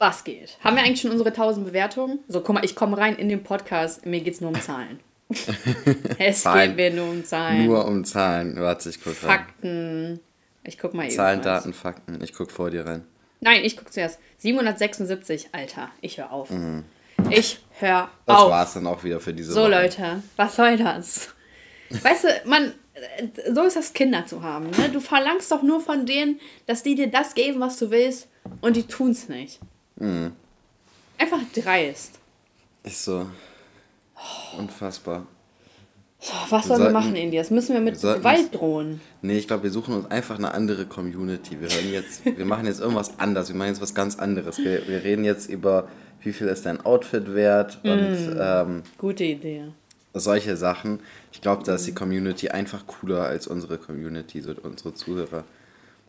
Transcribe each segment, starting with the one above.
Was geht? Haben wir eigentlich schon unsere 1000 Bewertungen? So, guck mal, ich komme rein in den Podcast, mir geht es nur um Zahlen. es Zahlen. geht mir nur um Zahlen. Nur um Zahlen. Warte, ich gucke rein. Fakten. Ich guck mal eben. Zahlen. Daten, Fakten. Ich gucke vor dir rein. Nein, ich guck zuerst. 776, Alter, ich höre auf. Ich höre Mhm. Das auf. war's dann auch wieder für diese So, Woche. Leute, was soll das? Weißt du, man, äh, so ist das Kinder zu haben. Ne? Du verlangst doch nur von denen, dass die dir das geben, was du willst, und die tun's nicht. Mhm. Einfach dreist. Ist so. Unfassbar. So, was sollen wir sollten- machen, Indias? Müssen wir mit wir Gewalt drohen? Nee, ich glaube, wir suchen uns einfach eine andere Community. Wir hören jetzt, wir machen jetzt irgendwas anderes. Wir machen jetzt was ganz anderes. Wir, wir reden jetzt über, wie viel ist dein Outfit wert und ähm, Gute Idee. solche Sachen. Ich glaube, da ist die Community einfach cooler als unsere Community, so unsere Zuhörer.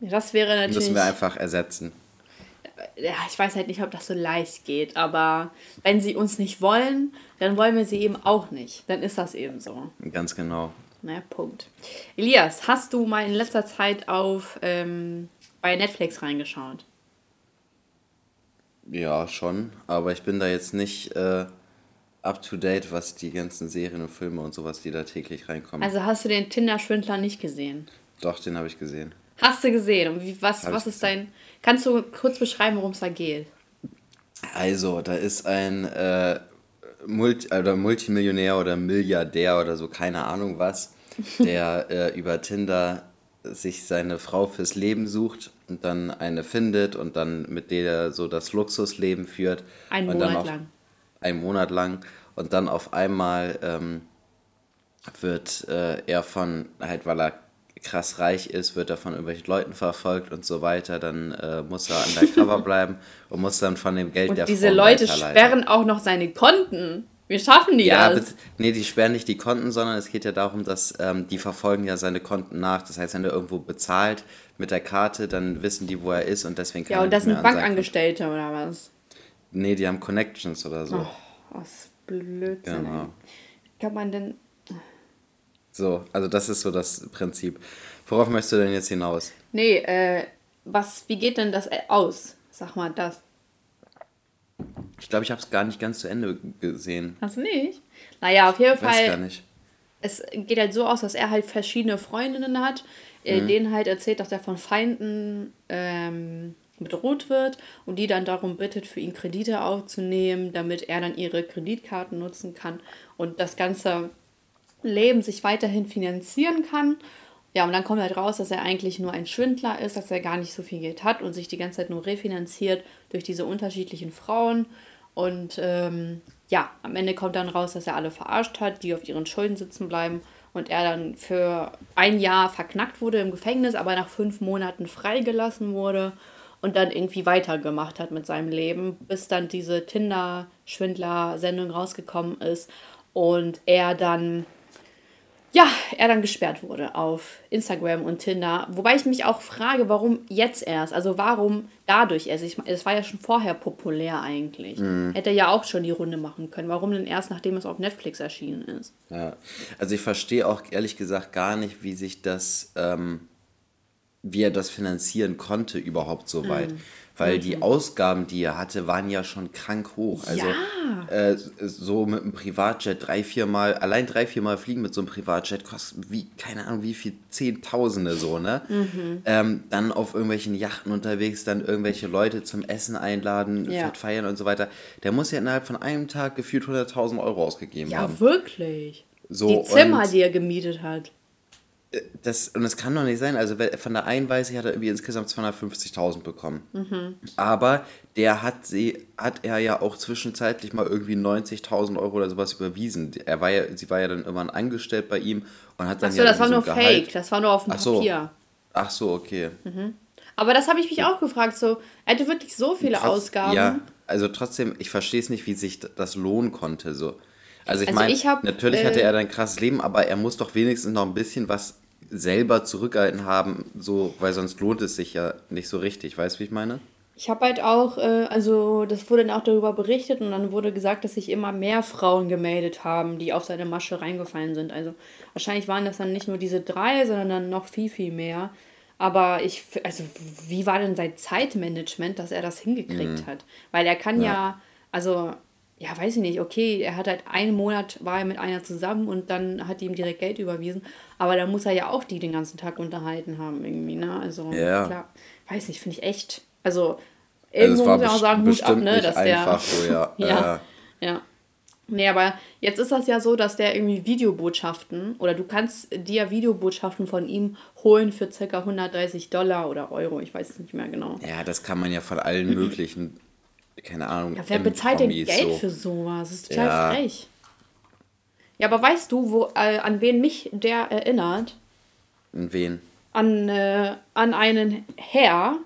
Ja, das wäre natürlich. Müssen wir einfach ersetzen. Ja, ich weiß halt nicht, ob das so leicht geht, aber wenn sie uns nicht wollen, dann wollen wir sie eben auch nicht. Dann ist das eben so. Ganz genau. Naja, Punkt. Elias, hast du mal in letzter Zeit auf ähm, bei Netflix reingeschaut? Ja, schon. Aber ich bin da jetzt nicht äh, up to date, was die ganzen Serien und Filme und sowas, die da täglich reinkommen. Also hast du den Tinder-Schwindler nicht gesehen? Doch, den habe ich gesehen. Hast du gesehen? Und wie, was, Hab was ist dein. Kannst du kurz beschreiben, worum es da geht? Also, da ist ein äh, Multi oder Multimillionär oder Milliardär oder so, keine Ahnung was, der äh, über Tinder sich seine Frau fürs Leben sucht und dann eine findet und dann mit der er so das Luxusleben führt. Einen Monat auf, lang. Einen Monat lang. Und dann auf einmal ähm, wird äh, er von, halt weil er krass reich ist, wird er von irgendwelchen Leuten verfolgt und so weiter. Dann äh, muss er undercover bleiben und muss dann von dem Geld der Und diese Frau Leute sperren auch noch seine Konten. Wie schaffen die Ja, das? nee, die sperren nicht die Konten, sondern es geht ja darum, dass ähm, die verfolgen ja seine Konten nach. Das heißt, wenn er irgendwo bezahlt mit der Karte, dann wissen die, wo er ist und deswegen kann Ja, und das sind Bankangestellte oder was? Nee, die haben Connections oder so. Oh, was Blödsinn. Genau. Kann man denn. So, also das ist so das Prinzip. Worauf möchtest du denn jetzt hinaus? Nee, äh, was, wie geht denn das äh, aus? Sag mal das. Ich glaube, ich habe es gar nicht ganz zu Ende gesehen. Hast du nicht? Naja, auf jeden Ich weiß gar Fall. nicht. Es geht halt so aus, dass er halt verschiedene Freundinnen hat, äh, Mhm. denen halt erzählt, dass er von Feinden ähm, bedroht wird und die dann darum bittet, für ihn Kredite aufzunehmen, damit er dann ihre Kreditkarten nutzen kann und das ganze Leben sich weiterhin finanzieren kann. Ja, und dann kommt halt raus, dass er eigentlich nur ein Schwindler ist, dass er gar nicht so viel Geld hat und sich die ganze Zeit nur refinanziert durch diese unterschiedlichen Frauen. Und ähm, ja, am Ende kommt dann raus, dass er alle verarscht hat, die auf ihren Schulden sitzen bleiben und er dann für ein Jahr verknackt wurde im Gefängnis, aber nach fünf Monaten freigelassen wurde und dann irgendwie weitergemacht hat mit seinem Leben, bis dann diese Tinder-Schwindler-Sendung rausgekommen ist und er dann ja, er dann gesperrt wurde auf Instagram und Tinder. Wobei ich mich auch frage, warum jetzt erst? Also warum dadurch erst? Ich, es war ja schon vorher populär eigentlich. Hätte ja auch schon die Runde machen können. Warum denn erst, nachdem es auf Netflix erschienen ist? Ja. Also ich verstehe auch ehrlich gesagt gar nicht, wie sich das, ähm, wie er das finanzieren konnte überhaupt so weit. Mhm. Weil die Ausgaben, die er hatte, waren ja schon krank hoch. Also Ja. äh, so mit einem Privatjet drei, viermal, allein drei, viermal fliegen mit so einem Privatjet kostet wie, keine Ahnung, wie viel, Zehntausende so, ne? Mhm. Ähm, dann auf irgendwelchen Yachten unterwegs, dann irgendwelche Leute zum Essen einladen, Ja. feiern und so weiter. Der muss ja innerhalb von einem Tag gefühlt 100.000 Euro ausgegeben Ja, haben. wirklich. So, die Zimmer, die er gemietet hat. Das, und es kann doch nicht sein, also von der einen weiß ich, hat er irgendwie insgesamt 250.000 bekommen. Aber der hat sie, hat er ja auch zwischenzeitlich mal irgendwie 90.000 Euro oder sowas überwiesen. Er war ja, sie war ja dann irgendwann angestellt bei ihm und hat dann Achso, ja das dann war so nur Gehalt- Fake. Das war nur auf dem Ach so. Papier. Ach so, okay. Aber das habe ich mich auch gefragt. So, er hatte wirklich so viele Trotz- Ausgaben. Ja, also trotzdem, ich verstehe es nicht, wie sich das lohnen konnte. So. Also ich Also meine, natürlich äh, hatte er ein krasses Leben, aber er muss doch wenigstens noch ein bisschen was selber zurückgehalten haben, so, weil sonst lohnt es sich ja nicht so richtig. Weißt du, wie ich meine? Ich habe halt auch, äh, also das wurde dann auch darüber berichtet und dann wurde gesagt, dass sich immer mehr Frauen gemeldet haben, die auf seine Masche reingefallen sind. Also wahrscheinlich waren das dann nicht nur diese drei, sondern dann noch viel, viel mehr. Aber ich, also wie war denn sein Zeitmanagement, dass er das hingekriegt Mhm. hat? Weil er kann Ja. ja, also, ja, weiß ich nicht, okay, er hat halt einen Monat, war er mit einer zusammen und dann hat die ihm direkt Geld überwiesen. Aber dann muss er ja auch die den ganzen Tag unterhalten haben, irgendwie, ne? Also, Ja. klar, weiß nicht, finde ich echt, also, Also irgendwo war muss man auch sagen, Hut ab, ne, dass der. so, ja. ja, ja. Nee, aber jetzt ist das ja so, dass der irgendwie Videobotschaften oder du kannst dir Videobotschaften von ihm holen für ca. 130 Dollar oder Euro, ich weiß es nicht mehr genau. Ja, das kann man ja von allen möglichen, keine Ahnung. Ja, wer bezahlt denn Geld so. für sowas? Das ist total Ja. frech. Ja, aber weißt du, wo, äh, an wen mich der erinnert? Und wen? An, äh, an einen Herr,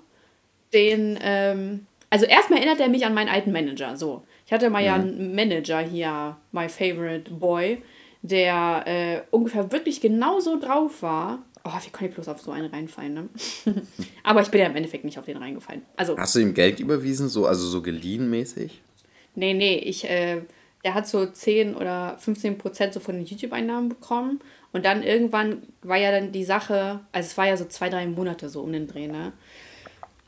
den, ähm, also erstmal erinnert er mich an meinen alten Manager, so. Ich hatte mal ja Mhm. einen Manager hier, my favorite boy, der äh, ungefähr wirklich genauso drauf war. Oh, wie kann ich bloß auf so einen reinfallen, ne? Aber ich bin ja im Endeffekt nicht auf den reingefallen. Also, Hast du ihm Geld überwiesen, so, also so geliehen mäßig? Nee, nee, ich, äh, der hat so 10 oder 15 Prozent so von den YouTube-Einnahmen bekommen. Und dann irgendwann war ja dann die Sache, also es war ja so zwei, drei Monate so um den Dreh, ne?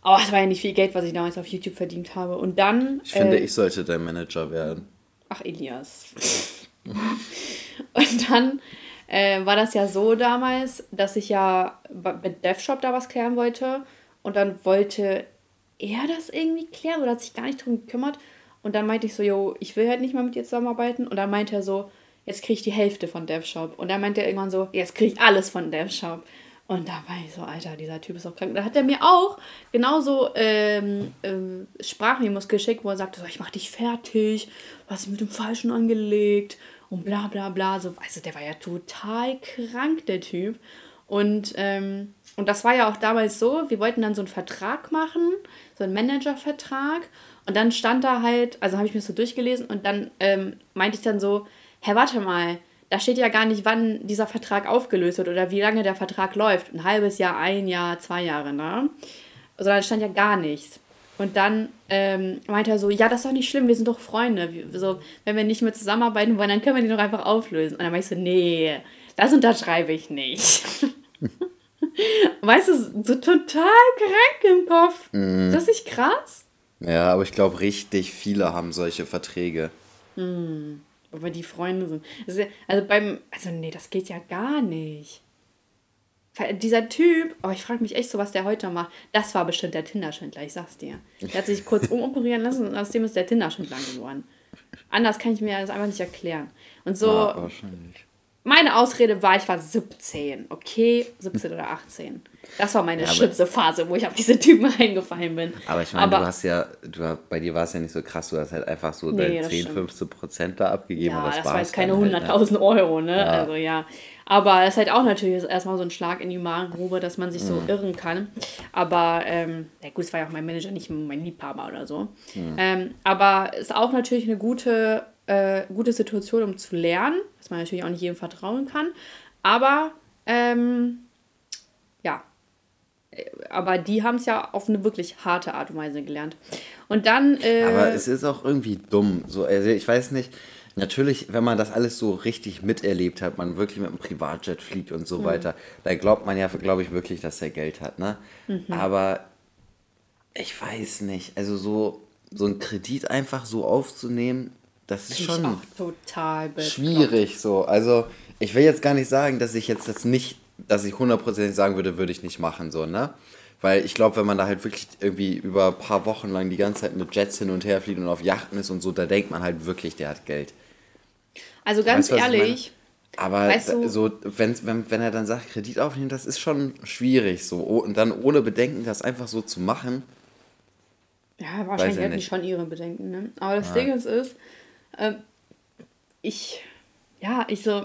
Aber es war ja nicht viel Geld, was ich damals auf YouTube verdient habe. Und dann. Ich finde, äh, ich sollte dein Manager werden. Ach, Elias. Und dann äh, war das ja so damals, dass ich ja mit DevShop da was klären wollte. Und dann wollte er das irgendwie klären oder hat sich gar nicht drum gekümmert. Und dann meinte ich so, yo, ich will halt nicht mehr mit dir zusammenarbeiten. Und dann meinte er so, jetzt kriege ich die Hälfte von DevShop. Und dann meinte er irgendwann so, jetzt kriege ich alles von DevShop. Und da war ich so, Alter, dieser Typ ist auch krank. Da hat er mir auch genauso ähm, ähm, Sprachmemos geschickt, wo er sagte, so, ich mach dich fertig, hast dich mit dem Falschen angelegt und bla bla bla. So, also der war ja total krank, der Typ. Und, ähm, und das war ja auch damals so, wir wollten dann so einen Vertrag machen, so einen Managervertrag. Und dann stand da halt, also habe ich mir so durchgelesen und dann ähm, meinte ich dann so, Herr, warte mal, da steht ja gar nicht, wann dieser Vertrag aufgelöst wird oder wie lange der Vertrag läuft. Ein halbes Jahr, ein Jahr, zwei Jahre, ne? Sondern stand ja gar nichts. Und dann ähm, meinte er so, ja, das ist doch nicht schlimm, wir sind doch Freunde. Wir, so, wenn wir nicht mehr zusammenarbeiten wollen, dann können wir die doch einfach auflösen. Und dann war ich so, nee, das unterschreibe ich nicht. weißt du, so total krank im Kopf. Mhm. Das ist nicht krass? Ja, aber ich glaube, richtig viele haben solche Verträge. Aber die Freunde sind. Also beim. Also nee, das geht ja gar nicht. Dieser Typ, oh, ich frage mich echt so, was der heute macht. Das war bestimmt der Tinder-Schindler, ich sag's dir. Der hat sich kurz umoperieren lassen und aus dem ist der Tinder-Schindler geworden. Anders kann ich mir das einfach nicht erklären. Und so, Ja, wahrscheinlich. meine Ausrede war, ich war 17, okay? 17 oder 18. Das war meine Ja, schlimmste Phase, wo ich auf diese Typen reingefallen bin. Aber ich meine, du hast ja, du, bei dir war es ja nicht so krass, du hast halt einfach so Nee, deine das 10, stimmt. 15 Prozent da abgegeben. Ja, das, das war jetzt keine dann halt, ne? 100.000 Euro, ne? Also ja. Aber es ist halt auch natürlich erstmal so ein Schlag in die Magengrube, dass man sich so Mhm. irren kann. Aber, ähm, ja gut, es war ja auch mein Manager, nicht mein Liebhaber oder so. Mhm. Ähm, aber es ist auch natürlich eine gute, äh, gute Situation, um zu lernen, dass man natürlich auch nicht jedem vertrauen kann. Aber, ähm, ja, aber die haben es ja auf eine wirklich harte Art und Weise gelernt. Und dann. Äh, Aber es ist auch irgendwie dumm. So, also ich weiß nicht, natürlich, wenn man das alles so richtig miterlebt hat, man wirklich mit einem Privatjet fliegt und Mhm. so weiter, da glaubt man ja, glaube ich, wirklich, dass er Geld hat, ne? Mhm. Aber ich weiß nicht, also so, so einen Kredit einfach so aufzunehmen, das ist ich schon schwierig so. Also ich will jetzt gar nicht sagen, dass ich jetzt das nicht, dass ich hundertprozentig sagen würde, würde ich nicht machen, so, ne? Weil ich glaube, wenn man da halt wirklich irgendwie über ein paar Wochen lang die ganze Zeit mit Jets hin und her fliegt und auf Yachten ist und so, da denkt man halt wirklich, der hat Geld. Also ganz Weißt ehrlich, Aber Weißt du- so, wenn, wenn, wenn er dann sagt, Kredit aufnehmen, das ist schon schwierig so. Oh, Und dann ohne Bedenken das einfach so zu machen. ja, wahrscheinlich ich hätten die schon ihre Bedenken, ne? Aber das Ding ist, ist ähm, ich, ja, ich so,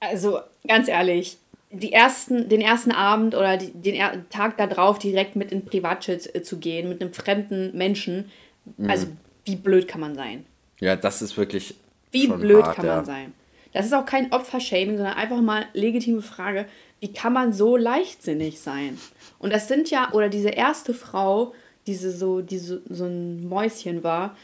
also ganz ehrlich, die ersten, den ersten Abend oder die, den er Tag da drauf direkt mit in Privatjet äh, zu gehen, mit einem fremden Menschen, Mhm. also wie blöd kann man sein? Ja, das ist wirklich. Wie schon blöd hart, kann ja. man sein? Das ist auch kein Opfershaming, sondern einfach mal legitime Frage, wie kann man so leichtsinnig sein? Und das sind ja, oder diese erste Frau, diese so, diese so ein Mäuschen war,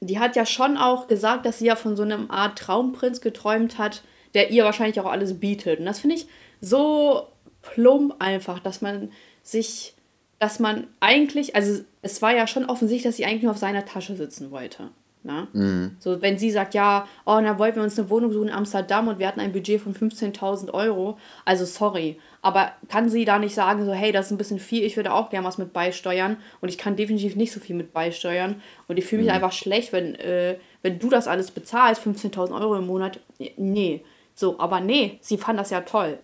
die hat ja schon auch gesagt, dass sie ja von so einem Art Traumprinz geträumt hat, der ihr wahrscheinlich auch alles bietet. Und das finde ich so plump einfach, dass man sich, dass man eigentlich, also es war ja schon offensichtlich, dass sie eigentlich nur auf seiner Tasche sitzen wollte. Ne? Mhm. So, wenn sie sagt, ja, oh, dann wollten wir uns eine Wohnung suchen in Amsterdam und wir hatten ein Budget von 15.000 Euro. Also sorry, aber kann sie da nicht sagen, so, hey, das ist ein bisschen viel, ich würde auch gerne was mit beisteuern und ich kann definitiv nicht so viel mit beisteuern und ich fühle mich mhm. einfach schlecht, wenn, äh, wenn du das alles bezahlst, 15.000 Euro im Monat. Nee, so, aber nee, sie fand das ja toll.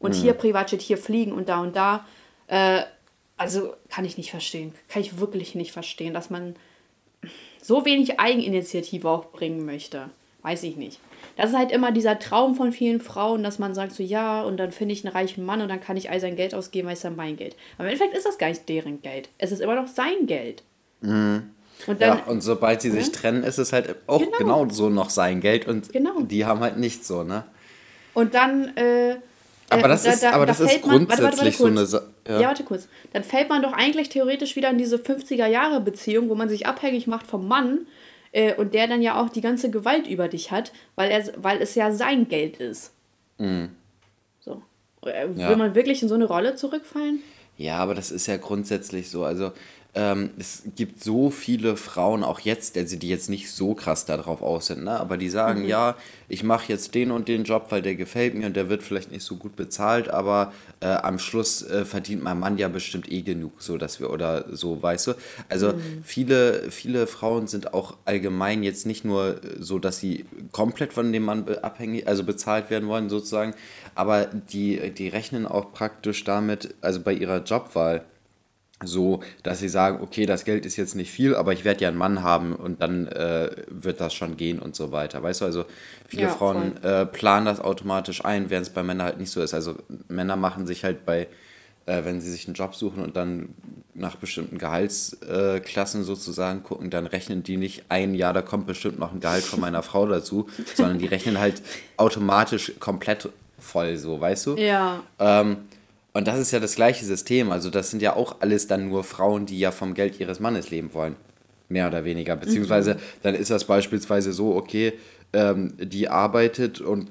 Und mhm. hier Privatjet, hier fliegen und da und da. Äh, also kann ich nicht verstehen. Kann ich wirklich nicht verstehen, dass man so wenig Eigeninitiative auch bringen möchte. Weiß ich nicht. Das ist halt immer dieser Traum von vielen Frauen, dass man sagt so, ja, und dann finde ich einen reichen Mann und dann kann ich all sein Geld ausgeben, weil es dann mein Geld. Aber im Endeffekt ist das gar nicht deren Geld. Es ist immer noch sein Geld. Mhm. Und dann, ja, und sobald sie sich ne? trennen, ist es halt auch genau. genau so noch sein Geld und genau. die haben halt nicht so, ne? Und dann, äh, aber das da, ist, da, aber das ist grundsätzlich warte, warte, warte, so eine Sa ja. ja. warte kurz. Dann fällt man doch eigentlich theoretisch wieder in diese 50er-Jahre-Beziehung, wo man sich abhängig macht vom Mann äh, und der dann ja auch die ganze Gewalt über dich hat, weil, er, weil es ja sein Geld ist. Mhm. So. Äh, will ja. man wirklich in so eine Rolle zurückfallen? Ja, aber das ist ja grundsätzlich so. Also ähm, es gibt so viele Frauen, auch jetzt, also die jetzt nicht so krass darauf aus sind, ne? aber die sagen, mhm. ja, ich mache jetzt den und den Job, weil der gefällt mir und der wird vielleicht nicht so gut bezahlt, aber äh, am Schluss äh, verdient mein Mann ja bestimmt eh genug, so dass wir, oder so, weißt du? Also mhm. viele, viele Frauen sind auch allgemein jetzt nicht nur so, dass sie komplett von dem Mann abhängig, also bezahlt werden wollen sozusagen, aber die, die rechnen auch praktisch damit, also bei ihrer Jobwahl, so, dass sie sagen, okay, das Geld ist jetzt nicht viel, aber ich werde ja einen Mann haben und dann äh, wird das schon gehen und so weiter. Weißt du, also viele ja, Frauen äh, planen das automatisch ein, während es bei Männern halt nicht so ist. Also Männer machen sich halt bei, äh, wenn sie sich einen Job suchen und dann nach bestimmten Gehaltsklassen sozusagen gucken, dann rechnen die nicht ein Jahr, da kommt bestimmt noch ein Gehalt von meiner Frau dazu, sondern die rechnen halt automatisch komplett voll so, weißt du? Ja. Ähm, und das ist ja das gleiche System. Also das sind ja auch alles dann nur Frauen, die ja vom Geld ihres Mannes leben wollen. Mehr oder weniger. Beziehungsweise mhm. dann ist das beispielsweise so, okay, ähm, die arbeitet und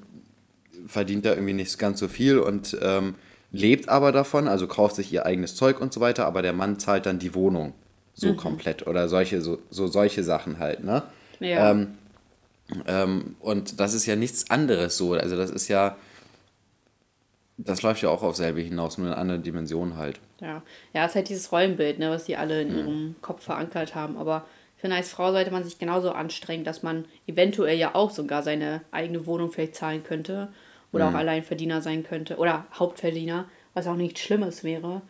verdient da irgendwie nicht ganz so viel und ähm, lebt aber davon, also kauft sich ihr eigenes Zeug und so weiter, aber der Mann zahlt dann die Wohnung so mhm. komplett oder solche, so, so solche Sachen halt, ne? Ja. Ähm, ähm und das ist ja nichts anderes so. Also das ist ja das läuft ja auch auf selbe hinaus, nur in einer anderen Dimension halt. Ja, ja, es ist halt dieses Rollenbild, ne, was die alle in mhm. ihrem Kopf verankert haben. Aber ich finde, als Frau sollte man sich genauso anstrengen, dass man eventuell ja auch sogar seine eigene Wohnung vielleicht zahlen könnte. Oder mhm. auch Alleinverdiener sein könnte. Oder Hauptverdiener, was auch nichts Schlimmes wäre.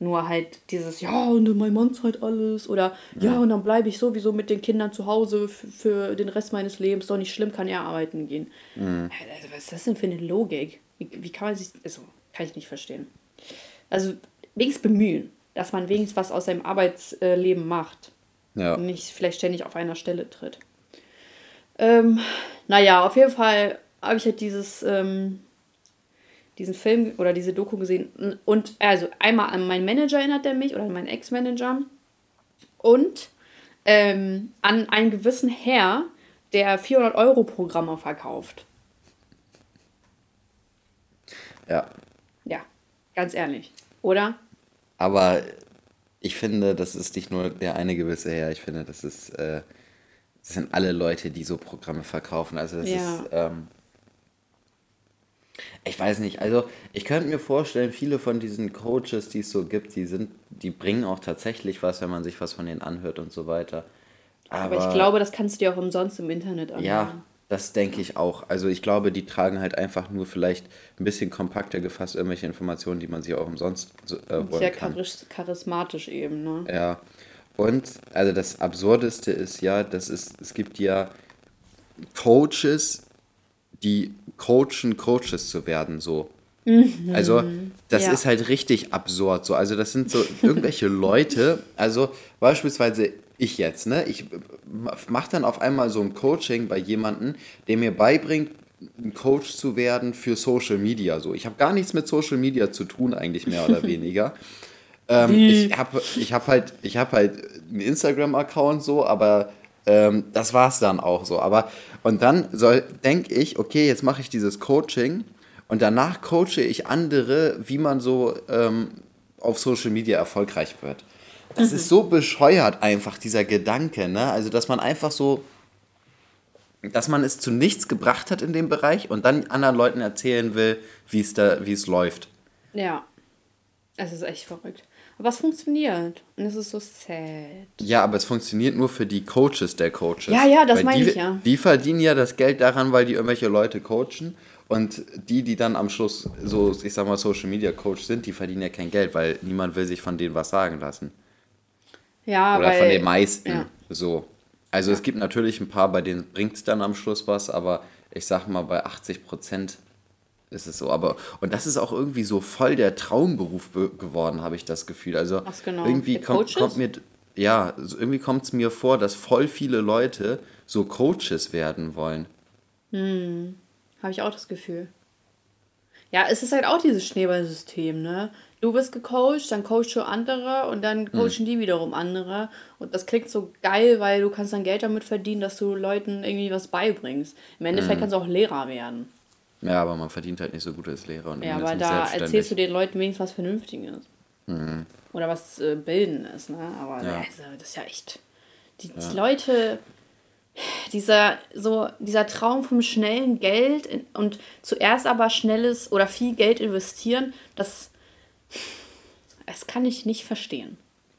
Nur halt dieses, ja, und mein Mann zahlt alles. Oder ja, ja und dann bleibe ich sowieso mit den Kindern zu Hause für den Rest meines Lebens. Doch nicht schlimm, kann er arbeiten gehen. Mhm. Also, was ist das denn für eine Logik? Wie, wie kann man sich. Also, kann ich nicht verstehen. Also, wenigstens bemühen, dass man wenigstens was aus seinem Arbeitsleben macht. Ja. Und nicht vielleicht ständig auf einer Stelle tritt. Ähm, naja, auf jeden Fall habe ich halt dieses, ähm, diesen Film oder diese Doku gesehen. Und also einmal an meinen Manager erinnert er mich oder an meinen Ex-Manager. Und ähm, an einen gewissen Herr, der 400-Euro-Programme verkauft. Ja. Ja, ganz ehrlich. Oder? Aber ich finde, das ist nicht nur der eine gewisse Herr. Ich finde, das ist, äh, das sind alle Leute, die so Programme verkaufen. Also das ja. ist, ähm, ich weiß nicht, also ich könnte mir vorstellen, viele von diesen Coaches, die es so gibt, die sind, die bringen auch tatsächlich was, wenn man sich was von denen anhört und so weiter. Aber, Aber ich glaube, das kannst du dir auch umsonst im Internet anhören. Ja, das denke ich auch. Also ich glaube, die tragen halt einfach nur vielleicht ein bisschen kompakter gefasst irgendwelche Informationen, die man sich auch umsonst äh, holen Sehr kann. charismatisch eben, ne? Ja. Und also das Absurdeste ist ja, dass es, es gibt ja Coaches, die coachen, Coaches zu werden, so. Mhm. Also, das ja. ist halt richtig absurd. So. Also, das sind so irgendwelche Leute, also beispielsweise ich jetzt, ne? Ich mache dann auf einmal so ein Coaching bei jemandem, der mir beibringt, ein Coach zu werden für Social Media. So, ich habe gar nichts mit Social Media zu tun, eigentlich mehr oder weniger. ähm, ich habe ich hab halt, ich hab halt einen Instagram-Account so, aber ähm, das war es dann auch so. Aber und dann denke ich, okay, jetzt mache ich dieses Coaching und danach coache ich andere, wie man so ähm, auf Social Media erfolgreich wird. Das mhm. ist so bescheuert einfach, dieser Gedanke, ne? Also, dass man einfach so, dass man es zu nichts gebracht hat in dem Bereich und dann anderen Leuten erzählen will, wie es da, wie es läuft. Ja. Es ist echt verrückt. Aber es funktioniert. Und es ist so sad. Ja, aber es funktioniert nur für die Coaches der Coaches. Ja, ja, das meine ich ja. Die verdienen ja das Geld daran, weil die irgendwelche Leute coachen. Und die, die dann am Schluss so, ich sag mal, Social Media Coach sind, die verdienen ja kein Geld, weil niemand will sich von denen was sagen lassen. Ja, Oder weil, von den meisten. Ja. So. Also ja. es gibt natürlich ein paar, bei denen bringt es dann am Schluss was, aber ich sag mal, bei 80 Prozent ist es so. Aber, und das ist auch irgendwie so voll der Traumberuf geworden, habe ich das Gefühl. Also was genau? irgendwie kommt, kommt mir, ja, irgendwie kommt es mir vor, dass voll viele Leute so Coaches werden wollen. Hm. Habe ich auch das Gefühl. Ja, es ist halt auch dieses Schneeballsystem, ne? Du bist gecoacht, dann coachst du andere und dann mhm. coachen mhm. die wiederum andere. Und das klingt so geil, weil du kannst dann Geld damit verdienen, dass du Leuten irgendwie was beibringst. Im Endeffekt mhm. kannst du auch Lehrer werden. Ja, aber man verdient halt nicht so gut als Lehrer. Und ja, aber da erzählst du den Leuten wenigstens was Vernünftiges. Mhm. Oder was äh, Bildendes, ne? Aber ja. also, das ist ja echt... Die, ja. die Leute dieser, so, dieser Traum vom schnellen Geld und zuerst aber schnelles oder viel Geld investieren, das, das kann ich nicht verstehen.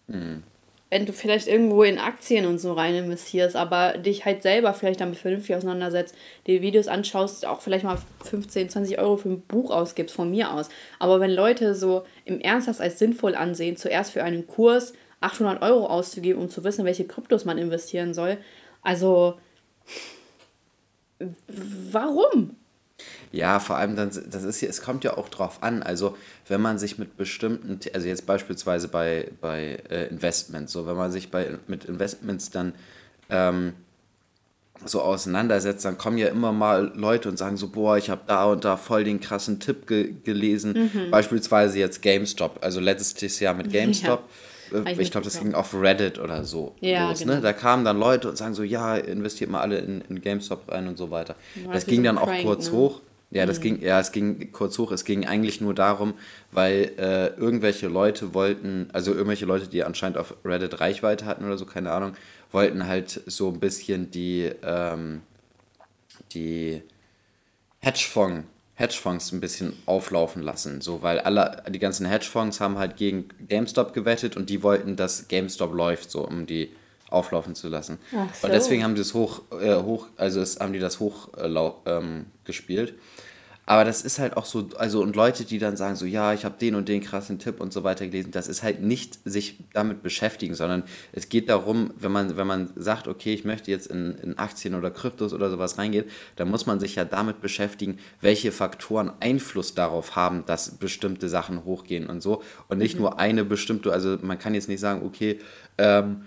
Mhm. Wenn du vielleicht irgendwo in Aktien und so rein investierst, aber dich halt selber vielleicht damit vernünftig auseinandersetzt, die Videos anschaust, auch vielleicht mal 15, 20 Euro für ein Buch ausgibst, von mir aus. Aber wenn Leute so im Ernst das als sinnvoll ansehen, zuerst für einen Kurs 800 Euro auszugeben, um zu wissen, welche Kryptos man investieren soll, also, warum? Ja, vor allem dann, das ist ja, es kommt ja auch drauf an. Also, wenn man sich mit bestimmten, also jetzt beispielsweise bei, bei äh, Investments, so wenn man sich bei, mit Investments dann ähm, so auseinandersetzt, dann kommen ja immer mal Leute und sagen so, boah, ich habe da und da voll den krassen Tipp ge gelesen. Mhm. Beispielsweise jetzt GameStop, also letztes Jahr mit GameStop. Ja ich, ich glaube, das ging auf Reddit oder so ja, los. Ne? Genau. Ne? Da kamen dann Leute und sagen so, ja, investiert mal alle in, in GameStop rein und so weiter. Das ging dann auch Prank, kurz ne? hoch. Ja, das mhm. ging, ja, es ging kurz hoch. Es ging eigentlich nur darum, weil äh, irgendwelche Leute wollten, also irgendwelche Leute, die anscheinend auf Reddit Reichweite hatten oder so, keine Ahnung, wollten halt so ein bisschen die, ähm, die Hedgefonds Hedgefonds ein bisschen auflaufen lassen. So, weil alle, die ganzen Hedgefonds haben halt gegen GameStop gewettet und die wollten, dass GameStop läuft, so um die auflaufen zu lassen. So. Und deswegen haben die das hoch, äh, hoch also es, haben die das hoch äh, ähm, gespielt. Aber das ist halt auch so, also und Leute, die dann sagen so, ja, ich habe den und den krassen Tipp und so weiter gelesen, das ist halt nicht sich damit beschäftigen, sondern es geht darum, wenn man, wenn man sagt, okay, ich möchte jetzt in, in Aktien oder Kryptos oder sowas reingehen, dann muss man sich ja damit beschäftigen, welche Faktoren Einfluss darauf haben, dass bestimmte Sachen hochgehen und so. Und nicht mhm. nur eine bestimmte, also man kann jetzt nicht sagen, okay, ähm,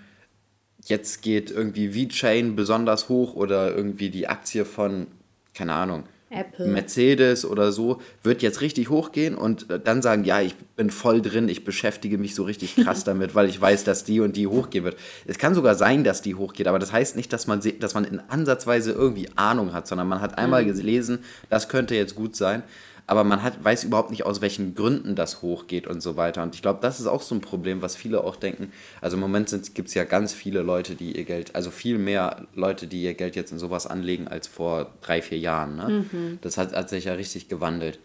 jetzt geht irgendwie V-Chain besonders hoch oder irgendwie die Aktie von, keine Ahnung, Apple. Mercedes oder so, wird jetzt richtig hochgehen und äh, dann sagen, ja, ich bin voll drin, ich beschäftige mich so richtig krass damit, weil ich weiß, dass die und die hochgehen wird. Es kann sogar sein, dass die hochgeht, aber das heißt nicht, dass man, dass man in Ansatzweise irgendwie Ahnung hat, sondern man hat einmal mhm. gelesen, das könnte jetzt gut sein aber man hat, weiß überhaupt nicht, aus welchen Gründen das hochgeht und so weiter. Und ich glaube, das ist auch so ein Problem, was viele auch denken. Also im Moment gibt es ja ganz viele Leute, die ihr Geld, also viel mehr Leute, die ihr Geld jetzt in sowas anlegen als vor drei, vier Jahren. Ne? Mhm. Das hat, hat sich ja richtig gewandelt.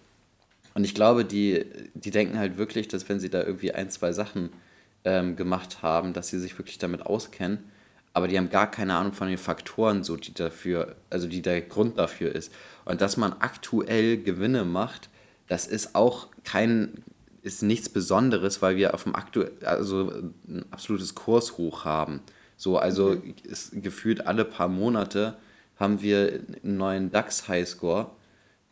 Und ich glaube, die, die denken halt wirklich, dass wenn sie da irgendwie ein, zwei Sachen ähm, gemacht haben, dass sie sich wirklich damit auskennen aber die haben gar keine Ahnung von den Faktoren, so die dafür, also die der Grund dafür ist. Und dass man aktuell Gewinne macht, das ist auch kein, ist nichts Besonderes, weil wir auf dem aktuell, also ein absolutes Kurshoch haben. So, also mhm. ist gefühlt alle paar Monate haben wir einen neuen DAX-Highscore.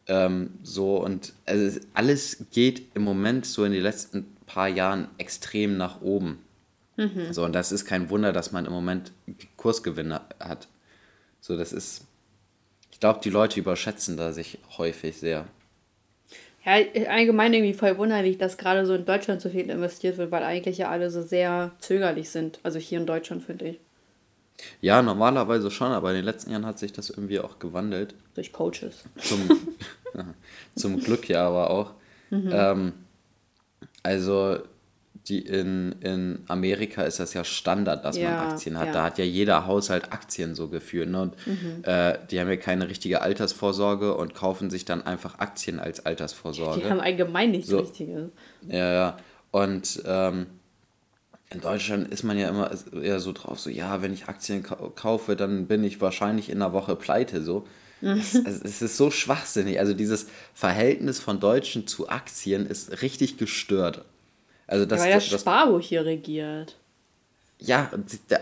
Ähm, so und also alles geht im Moment so in den letzten paar Jahren extrem nach oben. Mhm. So, und das ist kein Wunder, dass man im Moment Kursgewinne hat. So, das ist, ich glaube, die Leute überschätzen da sich häufig sehr. Ja, allgemein irgendwie voll wunderlich, dass gerade so in Deutschland so viel investiert wird, weil eigentlich ja alle so sehr zögerlich sind. Also hier in Deutschland, finde ich. Ja, normalerweise schon, aber in den letzten Jahren hat sich das irgendwie auch gewandelt. Durch Coaches. Zum, zum Glück ja aber auch. Mhm. Ähm, also die in, in Amerika ist das ja Standard, dass ja, man Aktien hat. Ja. Da hat ja jeder Haushalt Aktien so geführt. Ne? Und mhm. äh, die haben ja keine richtige Altersvorsorge und kaufen sich dann einfach Aktien als Altersvorsorge. Die haben allgemein nichts so, Richtiges. Ja, ja. Und ähm, in Deutschland ist man ja immer eher so drauf, so ja, wenn ich Aktien kaufe, dann bin ich wahrscheinlich in einer Woche pleite. So. Es, es, ist so schwachsinnig. Also dieses Verhältnis von Deutschen zu Aktien ist richtig gestört. Also das, ja, weil das, das Sparbuch hier regiert. Ja,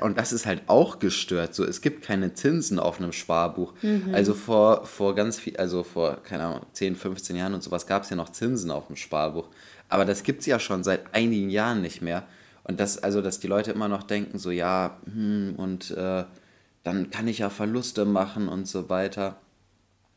und das ist halt auch gestört. So, es gibt keine Zinsen auf einem Sparbuch. Mhm. Also vor, vor ganz viel, also vor, keine Ahnung, 10, 15 Jahren und sowas gab es ja noch Zinsen auf dem Sparbuch. Aber das gibt es ja schon seit einigen Jahren nicht mehr. Und das, also, dass die Leute immer noch denken, so ja, hm, und äh, dann kann ich ja Verluste machen und so weiter.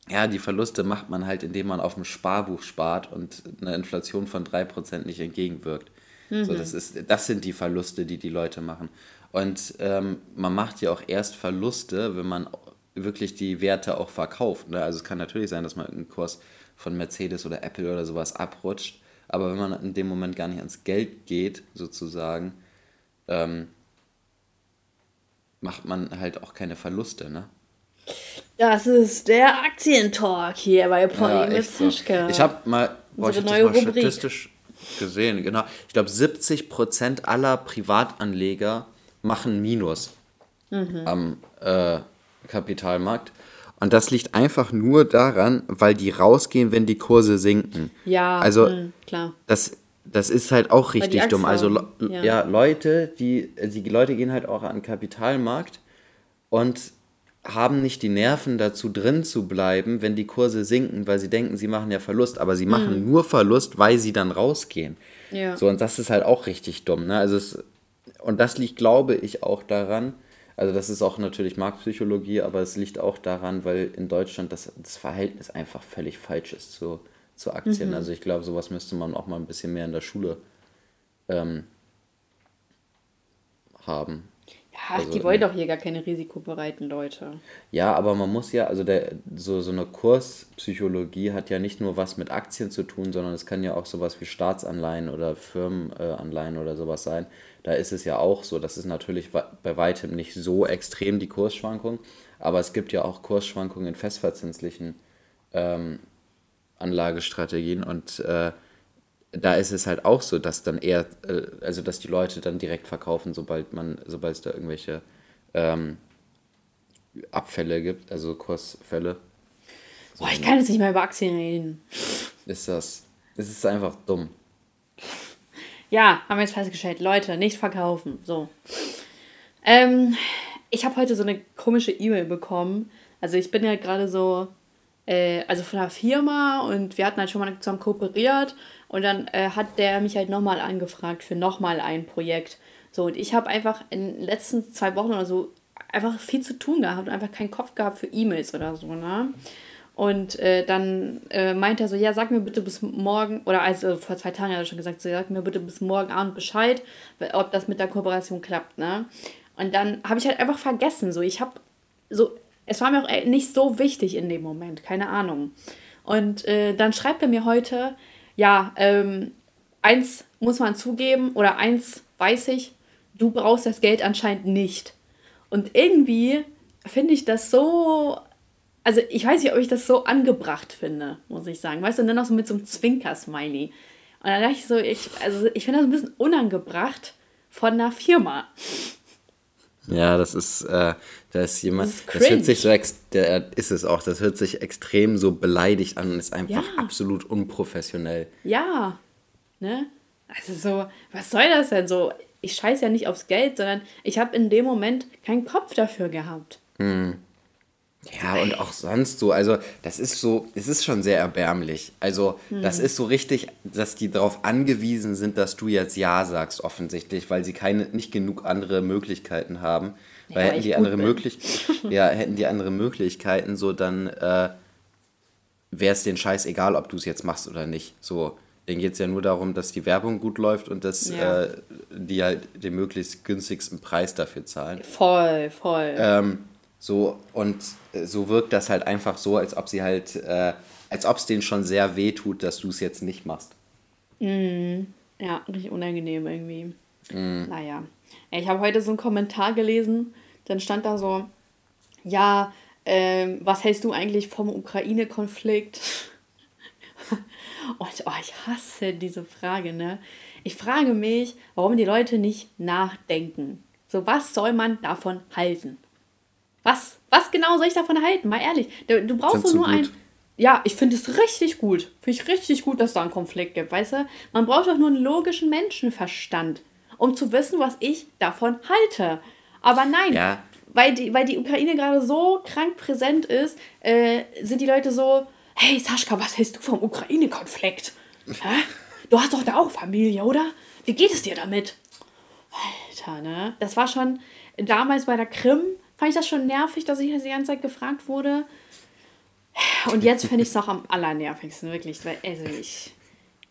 Ja, die Verluste macht man halt, indem man auf dem Sparbuch spart und eine Inflation von 3% nicht entgegenwirkt. Mhm. So, das, ist, das sind die Verluste, die die Leute machen. Und ähm, man macht ja auch erst Verluste, wenn man wirklich die Werte auch verkauft. Ne? Also es kann natürlich sein, dass man einen Kurs von Mercedes oder Apple oder sowas abrutscht. Aber wenn man in dem Moment gar nicht ans Geld geht, sozusagen, ähm, macht man halt auch keine Verluste, ne? Das ist der Aktientalk hier bei Polly ja, mit so. Ich habe mal, boah, ich hab das mal statistisch gesehen, genau. Ich glaube, 70% aller Privatanleger machen Minus mhm. am äh, Kapitalmarkt. Und das liegt einfach nur daran, weil die rausgehen, wenn die Kurse sinken. Ja, also mh, klar. Das, das ist halt auch richtig dumm. Also ja. ja. Leute, die, die Leute gehen halt auch an den Kapitalmarkt und haben nicht die Nerven dazu drin zu bleiben, wenn die Kurse sinken, weil sie denken, sie machen ja Verlust, aber sie machen mhm. nur Verlust, weil sie dann rausgehen. Ja. So, und das ist halt auch richtig dumm. Ne? Also es, und das liegt, glaube ich, auch daran, also das ist auch natürlich Marktpsychologie, aber es liegt auch daran, weil in Deutschland das, das Verhältnis einfach völlig falsch ist zu, zu Aktien. Mhm. Also ich glaube, sowas müsste man auch mal ein bisschen mehr in der Schule ähm, haben. Ja, also, die wollen doch hier gar keine risikobereiten Leute. Ja, aber man muss ja, also der, so, so eine Kurspsychologie hat ja nicht nur was mit Aktien zu tun, sondern es kann ja auch sowas wie Staatsanleihen oder Firmenanleihen oder sowas sein. Da ist es ja auch so, das ist natürlich bei weitem nicht so extrem die Kursschwankung, aber es gibt ja auch Kursschwankungen in festverzinslichen ähm, Anlagestrategien und äh, da ist es halt auch so, dass dann eher, äh, also dass die Leute dann direkt verkaufen, sobald man, sobald es da irgendwelche ähm, Abfälle gibt, also Kursfälle. Boah, ich kann jetzt nicht mehr über Aktien reden. Ist das. Es ist einfach dumm. Ja, haben wir jetzt festgestellt. Leute, nicht verkaufen. So. Ähm, ich habe heute so eine komische E-Mail bekommen. Also ich bin ja gerade so, äh, also von einer Firma und wir hatten halt schon mal zusammen kooperiert und dann äh, hat der mich halt nochmal angefragt für nochmal ein Projekt. So, und ich habe einfach in den letzten zwei Wochen oder so einfach viel zu tun gehabt und einfach keinen Kopf gehabt für E-Mails oder so, ne? Und äh, dann äh, meint er so, ja, sag mir bitte bis morgen, oder also vor zwei Tagen hat er schon gesagt, so, sag mir bitte bis morgen Abend Bescheid, ob das mit der Kooperation klappt, ne? Und dann habe ich halt einfach vergessen, so, ich habe so, es war mir auch nicht so wichtig in dem Moment, keine Ahnung. Und äh, dann schreibt er mir heute, ja, ähm, eins muss man zugeben oder eins weiß ich, du brauchst das Geld anscheinend nicht. Und irgendwie finde ich das so, also ich weiß nicht, ob ich das so angebracht finde, muss ich sagen. Weißt du, und dann noch so mit so einem Zwinker-Smiley. Und dann dachte ich so, ich, also ich finde das ein bisschen unangebracht von einer Firma. Ja, das ist, äh, da ist jemand, das, ist das hört sich so, der ist es auch, das hört sich extrem so beleidigt an und ist einfach ja. absolut unprofessionell. Ja, ne? Also so, was soll das denn so? Ich scheiße ja nicht aufs Geld, sondern ich habe in dem Moment keinen Kopf dafür gehabt. Hm. Ja, und auch sonst so, also das ist so, es ist schon sehr erbärmlich. Also hm. das ist so richtig, dass die darauf angewiesen sind, dass du jetzt Ja sagst, offensichtlich, weil sie keine, nicht genug andere Möglichkeiten haben. Ja, weil hätten die andere Möglichkeiten, ja, hätten die andere Möglichkeiten, so dann äh, wäre es den Scheiß egal, ob du es jetzt machst oder nicht. So, denen geht es ja nur darum, dass die Werbung gut läuft und dass Ja. äh, die halt den möglichst günstigsten Preis dafür zahlen. Voll, voll. Ähm, so, und äh, so wirkt das halt einfach so, als ob sie halt, äh, als ob es denen schon sehr weh tut, dass du es jetzt nicht machst. Ja, richtig unangenehm irgendwie. Naja. Ich habe heute so einen Kommentar gelesen, dann stand da so, ja, ähm, was hältst du eigentlich vom Ukraine-Konflikt? Und oh, ich hasse diese Frage, ne? Ich frage mich, warum die Leute nicht nachdenken. So, was soll man davon halten? Was, was genau soll ich davon halten? Mal ehrlich. Du, brauchst du nur gut? ein. Ja, ich finde es richtig gut. Finde ich richtig gut, dass es da einen Konflikt gibt, weißt du? Man braucht doch nur einen logischen Menschenverstand, um zu wissen, was ich davon halte. Aber nein, Ja. weil, die, weil die Ukraine gerade so krank präsent ist, äh, sind die Leute so, hey Saschka, was hältst du vom Ukraine-Konflikt? Du hast doch da auch Familie, oder? Wie geht es dir damit? Alter, ne? Das war schon damals bei der Krim, fand ich das schon nervig, dass ich das die ganze Zeit gefragt wurde. Und jetzt finde ich es noch am allernervigsten, wirklich. Weil, also ich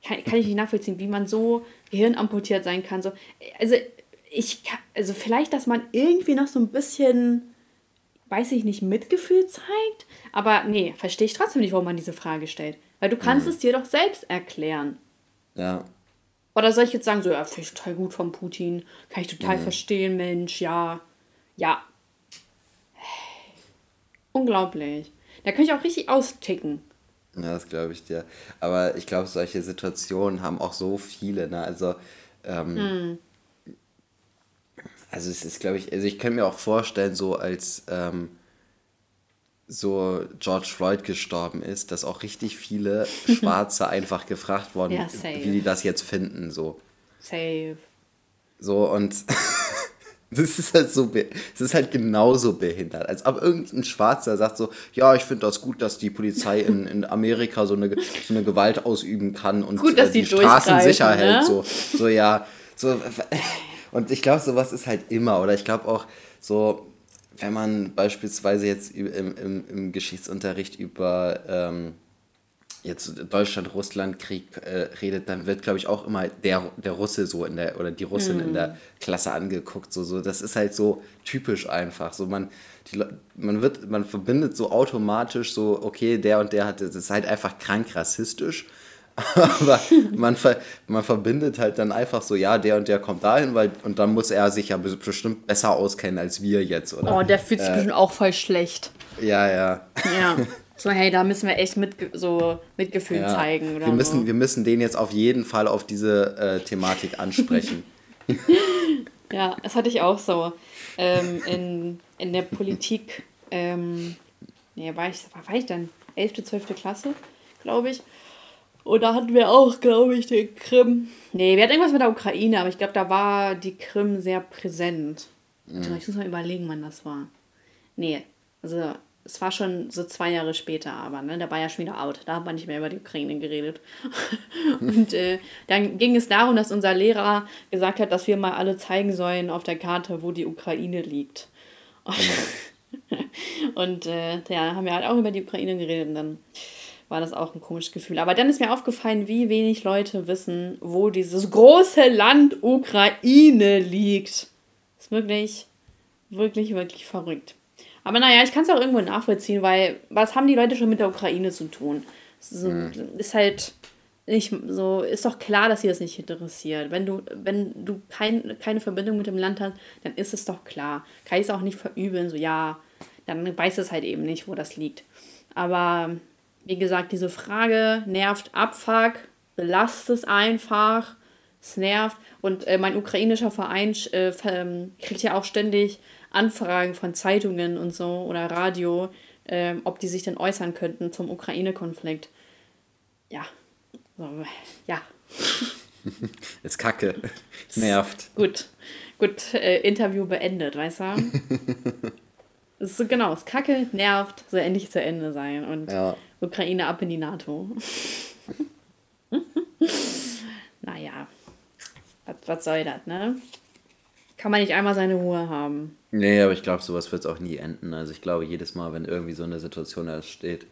kann, kann ich nicht nachvollziehen, wie man so gehirnamputiert sein kann. So, also ich also vielleicht, dass man irgendwie noch so ein bisschen, weiß ich nicht, Mitgefühl zeigt. Aber nee, verstehe ich trotzdem nicht, warum man diese Frage stellt. Weil du kannst es dir doch selbst erklären. Ja. Oder soll ich jetzt sagen, so, ja, finde ich total gut von Putin, kann ich total verstehen, Mensch, ja, ja. Unglaublich. Da kann ich auch richtig austicken. Ja, das glaube ich dir. Aber ich glaube, solche Situationen haben auch so viele. Ne? Also, ähm, also es ist, glaube ich, also ich kann mir auch vorstellen, so als ähm, so George Floyd gestorben ist, dass auch richtig viele Schwarze einfach gefragt worden, Ja, wie die das jetzt finden. So, Safe. so und das ist halt so, es ist halt genauso behindert, als ob irgendein Schwarzer sagt so, ja, ich finde das gut, dass die Polizei in, in Amerika so eine, so eine Gewalt ausüben kann und Gut, dass äh, die die Straßen sicher hält. ne? So, so ja, so und ich glaube, sowas ist halt immer oder ich glaube auch so, wenn man beispielsweise jetzt im, im, im Geschichtsunterricht über ähm, jetzt Deutschland-Russland-Krieg äh, redet, dann wird, glaube ich, auch immer der, der Russe so in der oder die Russin in der Klasse angeguckt. So, so, das ist halt so typisch einfach. So, man, die, man wird, man verbindet so automatisch so, okay, der und der hat, das ist halt einfach krank rassistisch. Aber man, ver, man verbindet halt dann einfach so, ja, der und der kommt dahin, weil, und dann muss er sich ja be- bestimmt besser auskennen als wir jetzt, oder? Oh, der fühlt sich bestimmt auch voll schlecht. Ja, ja. Ja. So, hey, da müssen wir echt mit, so Mitgefühl ja. zeigen. Oder wir, müssen, so. wir müssen den jetzt auf jeden Fall auf diese äh, Thematik ansprechen. Ja, das hatte ich auch so. Ähm, in, in der Politik, ähm, nee, war ich, war, war ich dann 11., 12. Klasse, glaube ich. Und da hatten wir auch, glaube ich, den Krim. Nee, wir hatten irgendwas mit der Ukraine, aber ich glaube, da war die Krim sehr präsent. Warte, Ich muss mal überlegen, wann das war. Nee, also es war schon so zwei Jahre später, aber ne, da war ja schon wieder out. Da hat man nicht mehr über die Ukraine geredet. Und äh, dann ging es darum, dass unser Lehrer gesagt hat, dass wir mal alle zeigen sollen auf der Karte, wo die Ukraine liegt. Und äh, ja, haben wir halt auch über die Ukraine geredet und dann war das auch ein komisches Gefühl. Aber dann ist mir aufgefallen, wie wenig Leute wissen, wo dieses große Land Ukraine liegt. ist wirklich, wirklich, wirklich verrückt. Aber naja, ich kann es auch irgendwo nachvollziehen, weil was haben die Leute schon mit der Ukraine zu tun? Es ist, ist halt nicht so, ist doch klar, dass sie das nicht interessiert. Wenn du, wenn du kein, keine Verbindung mit dem Land hast, dann ist es doch klar. Kann ich es auch nicht verübeln, so ja, dann weiß es halt eben nicht, wo das liegt. Aber wie gesagt, diese Frage nervt Abfuck, belastet es einfach, es nervt. Und äh, mein ukrainischer Verein äh, ähm, kriegt ja auch ständig Anfragen von Zeitungen und so oder Radio, ähm, ob die sich denn äußern könnten zum Ukraine-Konflikt. Ja, ja, Ist kacke. Nervt. gut, gut, äh, Interview beendet, weißt du? Es ist so genau, es kacke, nervt, soll endlich zu Ende sein. Und Ja. Ukraine ab in die NATO. naja, was, was soll das, ne? Kann man nicht einmal seine Ruhe haben. Nee, aber ich glaube, sowas wird es auch nie enden. Also ich glaube, jedes Mal, wenn irgendwie so eine Situation entsteht,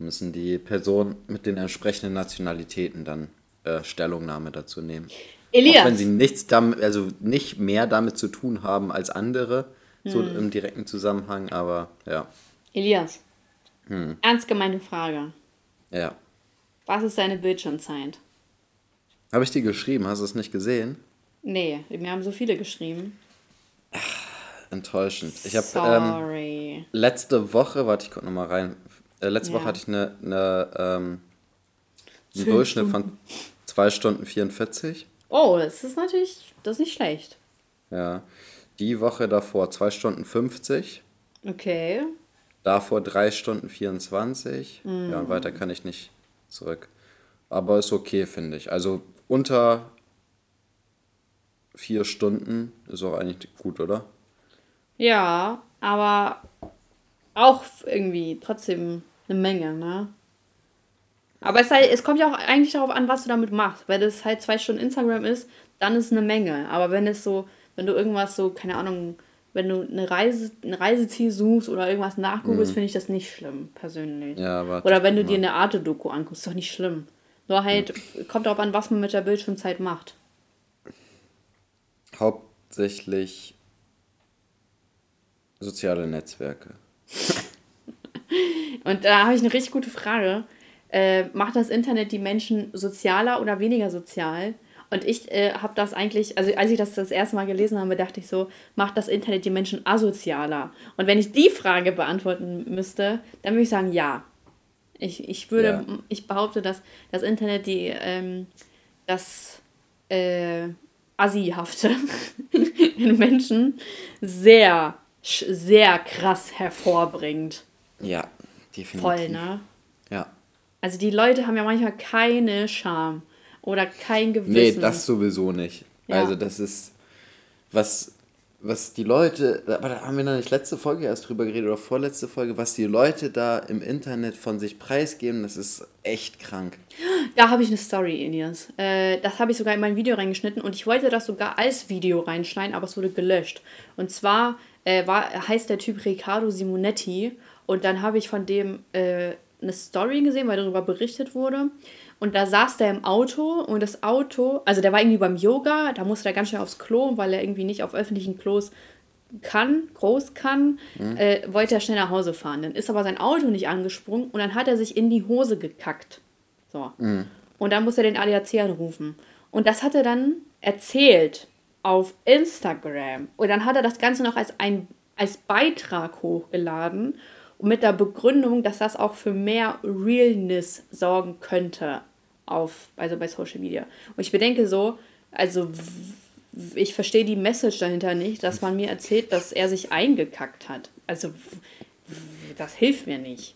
müssen die Personen mit den entsprechenden Nationalitäten dann äh, Stellungnahme dazu nehmen. Elias. Auch wenn sie nichts damit, also nicht mehr damit zu tun haben als andere, hm. so im direkten Zusammenhang, aber ja. Elias. Hm. Ernst gemeinte Frage. Ja. Was ist deine Bildschirmzeit? Habe ich dir geschrieben? Hast du es nicht gesehen? Nee, mir haben so viele geschrieben. Enttäuschend. Ich habe ähm, letzte Woche, warte, ich gucke nochmal rein. Äh, letzte ja. Woche hatte ich eine, eine ähm, einen Durchschnitt von 2 Stunden 44. Oh, das ist natürlich, das ist nicht schlecht. Ja. Die Woche davor 2 Stunden 50. Okay. Davor 3 Stunden 24. Mm. Ja, und weiter kann ich nicht zurück. Aber ist okay, finde ich. Also unter vier Stunden ist auch eigentlich gut, oder? Ja, aber auch irgendwie trotzdem eine Menge, ne? Aber es, halt, es kommt ja auch eigentlich darauf an, was du damit machst. Wenn es halt zwei Stunden Instagram ist, dann ist eine Menge. Aber wenn es so, wenn du irgendwas so, keine Ahnung, wenn du eine Reise, ein Reiseziel suchst oder irgendwas nachgoogelst, mhm. finde ich das nicht schlimm, persönlich. Ja, oder wenn du dir eine Arte-Doku anguckst, ist doch nicht schlimm. Nur halt, mhm. kommt darauf an, was man mit der Bildschirmzeit macht. Hauptsächlich soziale Netzwerke. Und da habe ich eine richtig gute Frage. Äh, macht das Internet die Menschen sozialer oder weniger sozial? Und ich äh, habe das eigentlich, also als ich das das erste Mal gelesen habe, dachte ich so, macht das Internet die Menschen asozialer? Und wenn ich die Frage beantworten müsste, dann würde ich sagen, ja. Ich, ich würde, ja. ich behaupte, dass das Internet die, ähm, das äh, Assihafte in Menschen sehr, sehr krass hervorbringt. Ja, definitiv. Voll, ne? Ja. Also die Leute haben ja manchmal keine Scham oder kein Gewissen. Nee, das sowieso nicht. Ja. Also das ist, was, was die Leute, aber da haben wir noch nicht letzte Folge erst drüber geredet oder vorletzte Folge, was die Leute da im Internet von sich preisgeben, das ist echt krank. Da habe ich eine Story, Inias. Äh, das habe ich sogar in mein Video reingeschnitten und ich wollte das sogar als Video reinschneiden, aber es wurde gelöscht. Und zwar äh, war, heißt der Typ Riccardo Simonetti und dann habe ich von dem äh, eine Story gesehen, weil darüber berichtet wurde. Und da saß der im Auto und das Auto, also der war irgendwie beim Yoga, da musste er ganz schnell aufs Klo, weil er irgendwie nicht auf öffentlichen Klos kann, groß kann, mhm. äh, wollte er schnell nach Hause fahren. Dann ist aber sein Auto nicht angesprungen und dann hat er sich in die Hose gekackt. So. Mhm. Und dann muss er den ADAC anrufen. Und das hat er dann erzählt auf Instagram. Und dann hat er das Ganze noch als, ein, als Beitrag hochgeladen mit der Begründung, dass das auch für mehr Realness sorgen könnte auf, also bei Social Media. Und ich bedenke so, also ich verstehe die Message dahinter nicht, dass man mir erzählt, dass er sich eingekackt hat. Also das hilft mir nicht.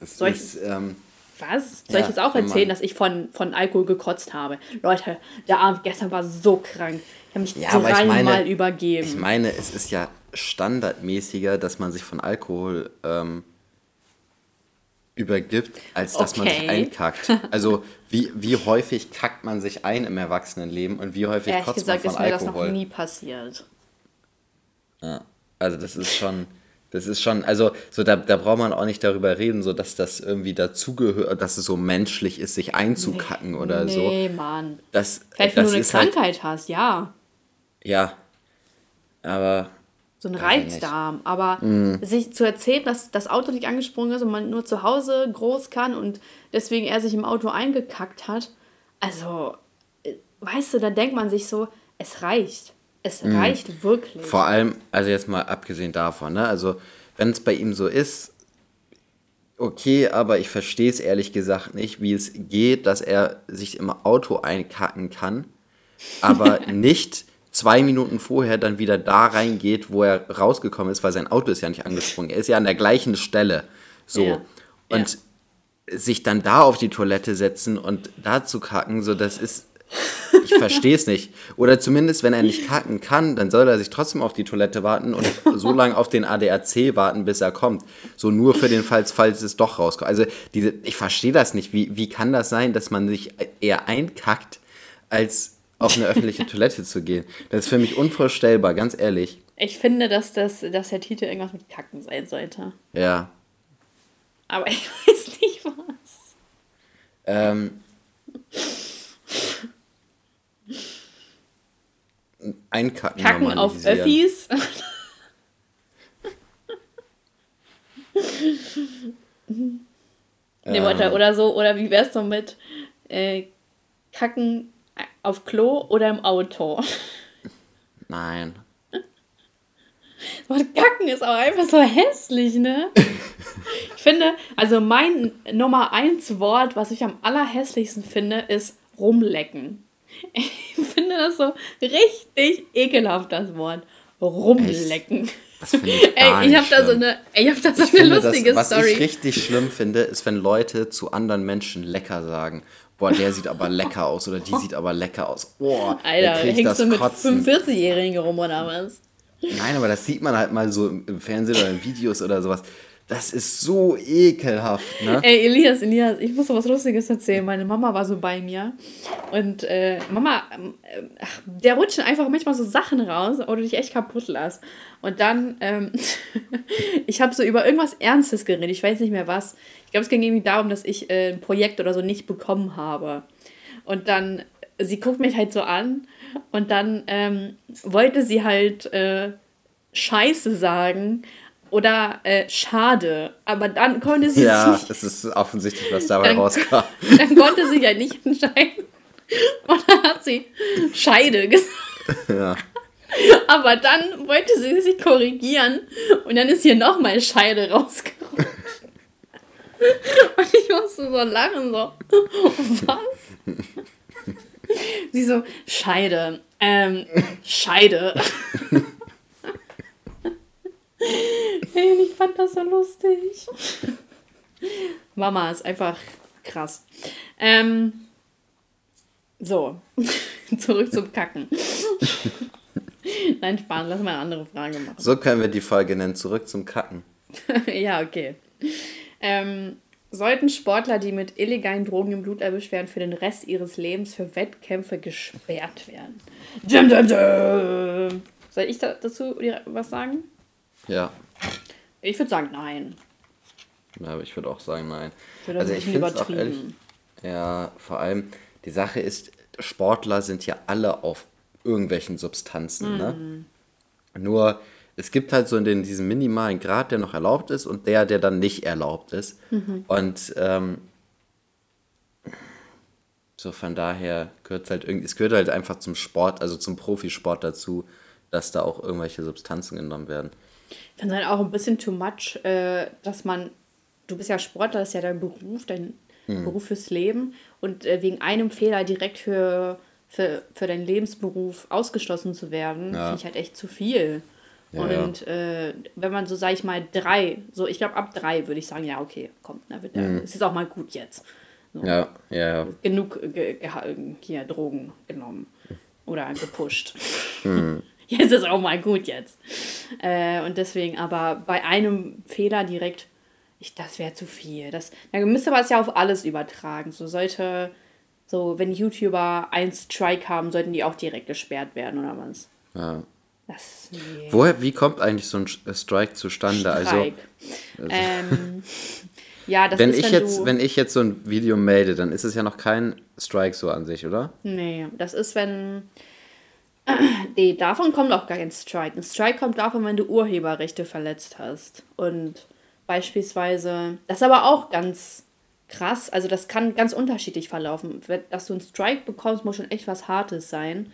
Das Soll ist, ähm, was? Soll ja, ich jetzt auch erzählen, dass ich von, von Alkohol gekotzt habe? Leute, der Abend gestern war so krank. Ich habe mich ja, dreimal übergeben. Ich meine, es ist ja standardmäßiger, dass man sich von Alkohol ähm, übergibt, als dass okay. man sich einkackt. Also wie, wie häufig kackt man sich ein im Erwachsenenleben und wie häufig Ehrlich kotzt gesagt, man von ist Alkohol? mir das noch nie passiert. Ja, also das ist schon, das ist schon, also so da, da braucht man auch nicht darüber reden, so dass das irgendwie dazugehört, dass es so menschlich ist, sich einzukacken nee, oder nee, so. Nee, Mann. Das, Vielleicht, wenn du eine halt Krankheit halt, hast, ja. Ja, aber so ein Reizdarm. Aber mm. sich zu erzählen, dass das Auto nicht angesprungen ist und man nur zu Hause groß kann und deswegen er sich im Auto eingekackt hat, also, äh, weißt du, da denkt man sich so, es reicht. Es mm. reicht wirklich. Vor allem, also jetzt mal abgesehen davon, ne? Also, wenn es bei ihm so ist, okay, aber ich verstehe es ehrlich gesagt nicht, wie es geht, dass er sich im Auto einkacken kann, aber nicht zwei Minuten vorher dann wieder da reingeht, wo er rausgekommen ist, weil sein Auto ist ja nicht angesprungen. Er ist ja an der gleichen Stelle. So. Ja. Und ja. sich dann da auf die Toilette setzen und da zu kacken, so das ist. Ich verstehe es nicht. Oder zumindest, wenn er nicht kacken kann, dann soll er sich trotzdem auf die Toilette warten und so lange auf den ADAC warten, bis er kommt. So nur für den Fall, falls es doch rauskommt. Also diese, ich verstehe das nicht. Wie, wie kann das sein, dass man sich eher einkackt, als auf eine öffentliche Toilette zu gehen. Das ist für mich unvorstellbar, ganz ehrlich. Ich finde, dass, das, dass der Titel irgendwas mit Kacken sein sollte. Ja. Aber ich weiß nicht was. Ähm. Einkacken. Kacken auf Öffis. nee, ähm. oder, so, oder wie wär's so mit äh, Kacken auf Klo oder im Auto? Nein. Das Wort Kacken ist auch einfach so hässlich, ne? Ich finde, also mein Nummer eins Wort, was ich am allerhässlichsten finde, ist rumlecken. Ich finde das so richtig ekelhaft, das Wort. Rumlecken. Das finde ich gar Ey, ich habe da so eine, ich hab da so Ich eine lustige das, was Story. ich richtig schlimm finde, ist, wenn Leute zu anderen Menschen lecker sagen. Boah, der sieht aber lecker aus oder die sieht aber lecker aus. Boah, Alter, hängst das du mit Kotzen. 45-Jährigen rum oder was? Nein, aber das sieht man halt mal so im Fernsehen oder in Videos oder sowas. Das ist so ekelhaft, ne? Ey, Elias, Elias, ich muss was Lustiges erzählen. Meine Mama war so bei mir und äh, Mama, äh, ach, der rutschen einfach manchmal so Sachen raus, wo du dich echt kaputt lässt. Und dann, ähm, ich habe so über irgendwas Ernstes geredet, ich weiß nicht mehr was. Ich glaube, es ging irgendwie darum, dass ich äh, ein Projekt oder so nicht bekommen habe. Und dann, sie guckt mich halt so an und dann ähm, wollte sie halt äh, Scheiße sagen oder äh, schade. Aber dann konnte sie Ja, sich es ist offensichtlich, was dabei Dann- rauskam. dann konnte sie ja nicht entscheiden. Und dann hat sie Scheide gesagt. Ja. Aber dann wollte sie sich korrigieren und dann ist hier nochmal Scheide rausgerutscht. Und ich musste so lachen, so, was? Sie so, Scheide, ähm, Scheide. Ich fand das so lustig. Mama ist einfach krass. Ähm, so, zurück zum Kacken. Nein, Spahn, lass mal eine andere Frage machen. So können wir die Folge nennen. Zurück zum Kacken. ja, okay. Ähm, sollten Sportler, die mit illegalen Drogen im Blut erwischt werden, für den Rest ihres Lebens für Wettkämpfe gesperrt werden? Dum, dum, dum. Soll ich da, dazu was sagen? Ja. Ich würde sagen, nein. ja aber ich würde auch sagen, nein. Ich Also ich finde es auch ehrlich. Ja, vor allem, die Sache ist, Sportler sind ja alle auf irgendwelchen Substanzen, ne? Mhm. Nur, es gibt halt so den, diesen minimalen Grad, der noch erlaubt ist und der, der dann nicht erlaubt ist. Mhm. Und ähm, so von daher gehört halt irgendwie, es gehört halt einfach zum Sport, also zum Profisport dazu, dass da auch irgendwelche Substanzen genommen werden. Ich finde es halt auch ein bisschen too much, äh, dass man, du bist ja Sportler, das ist ja dein Beruf, dein Beruf fürs Leben und äh, wegen einem Fehler direkt für, für, für deinen Lebensberuf ausgeschlossen zu werden, Ja. finde ich halt echt zu viel. Ja, und Äh, wenn man so, sag ich mal, drei, so ich glaube ab drei würde ich sagen, ja, okay, kommt, na, wird, Mhm. es ist auch mal gut jetzt. So, Ja, ja, ja. Genug ge, ge, hier Drogen genommen oder gepusht. Mhm. Jetzt ist auch mal gut jetzt. Äh, und deswegen, aber bei einem Fehler direkt, ich, das wäre zu viel. Das, dann müsste man es ja auf alles übertragen. So sollte, so wenn YouTuber einen Strike haben, sollten die auch direkt gesperrt werden oder was? ja. Das, nee. Woher, wie kommt eigentlich so ein Sch- Strike zustande? Also, Strike. ähm, ja, das wenn ist, ich wenn jetzt, wenn ich jetzt so ein Video melde, dann ist es ja noch kein Strike so an sich, oder? Nee, das ist, wenn. Nee, davon kommt auch gar kein Strike. Ein Strike kommt davon, wenn du Urheberrechte verletzt hast. Und beispielsweise, das ist aber auch ganz krass, also das kann ganz unterschiedlich verlaufen. Dass du einen Strike bekommst, muss schon echt was Hartes sein.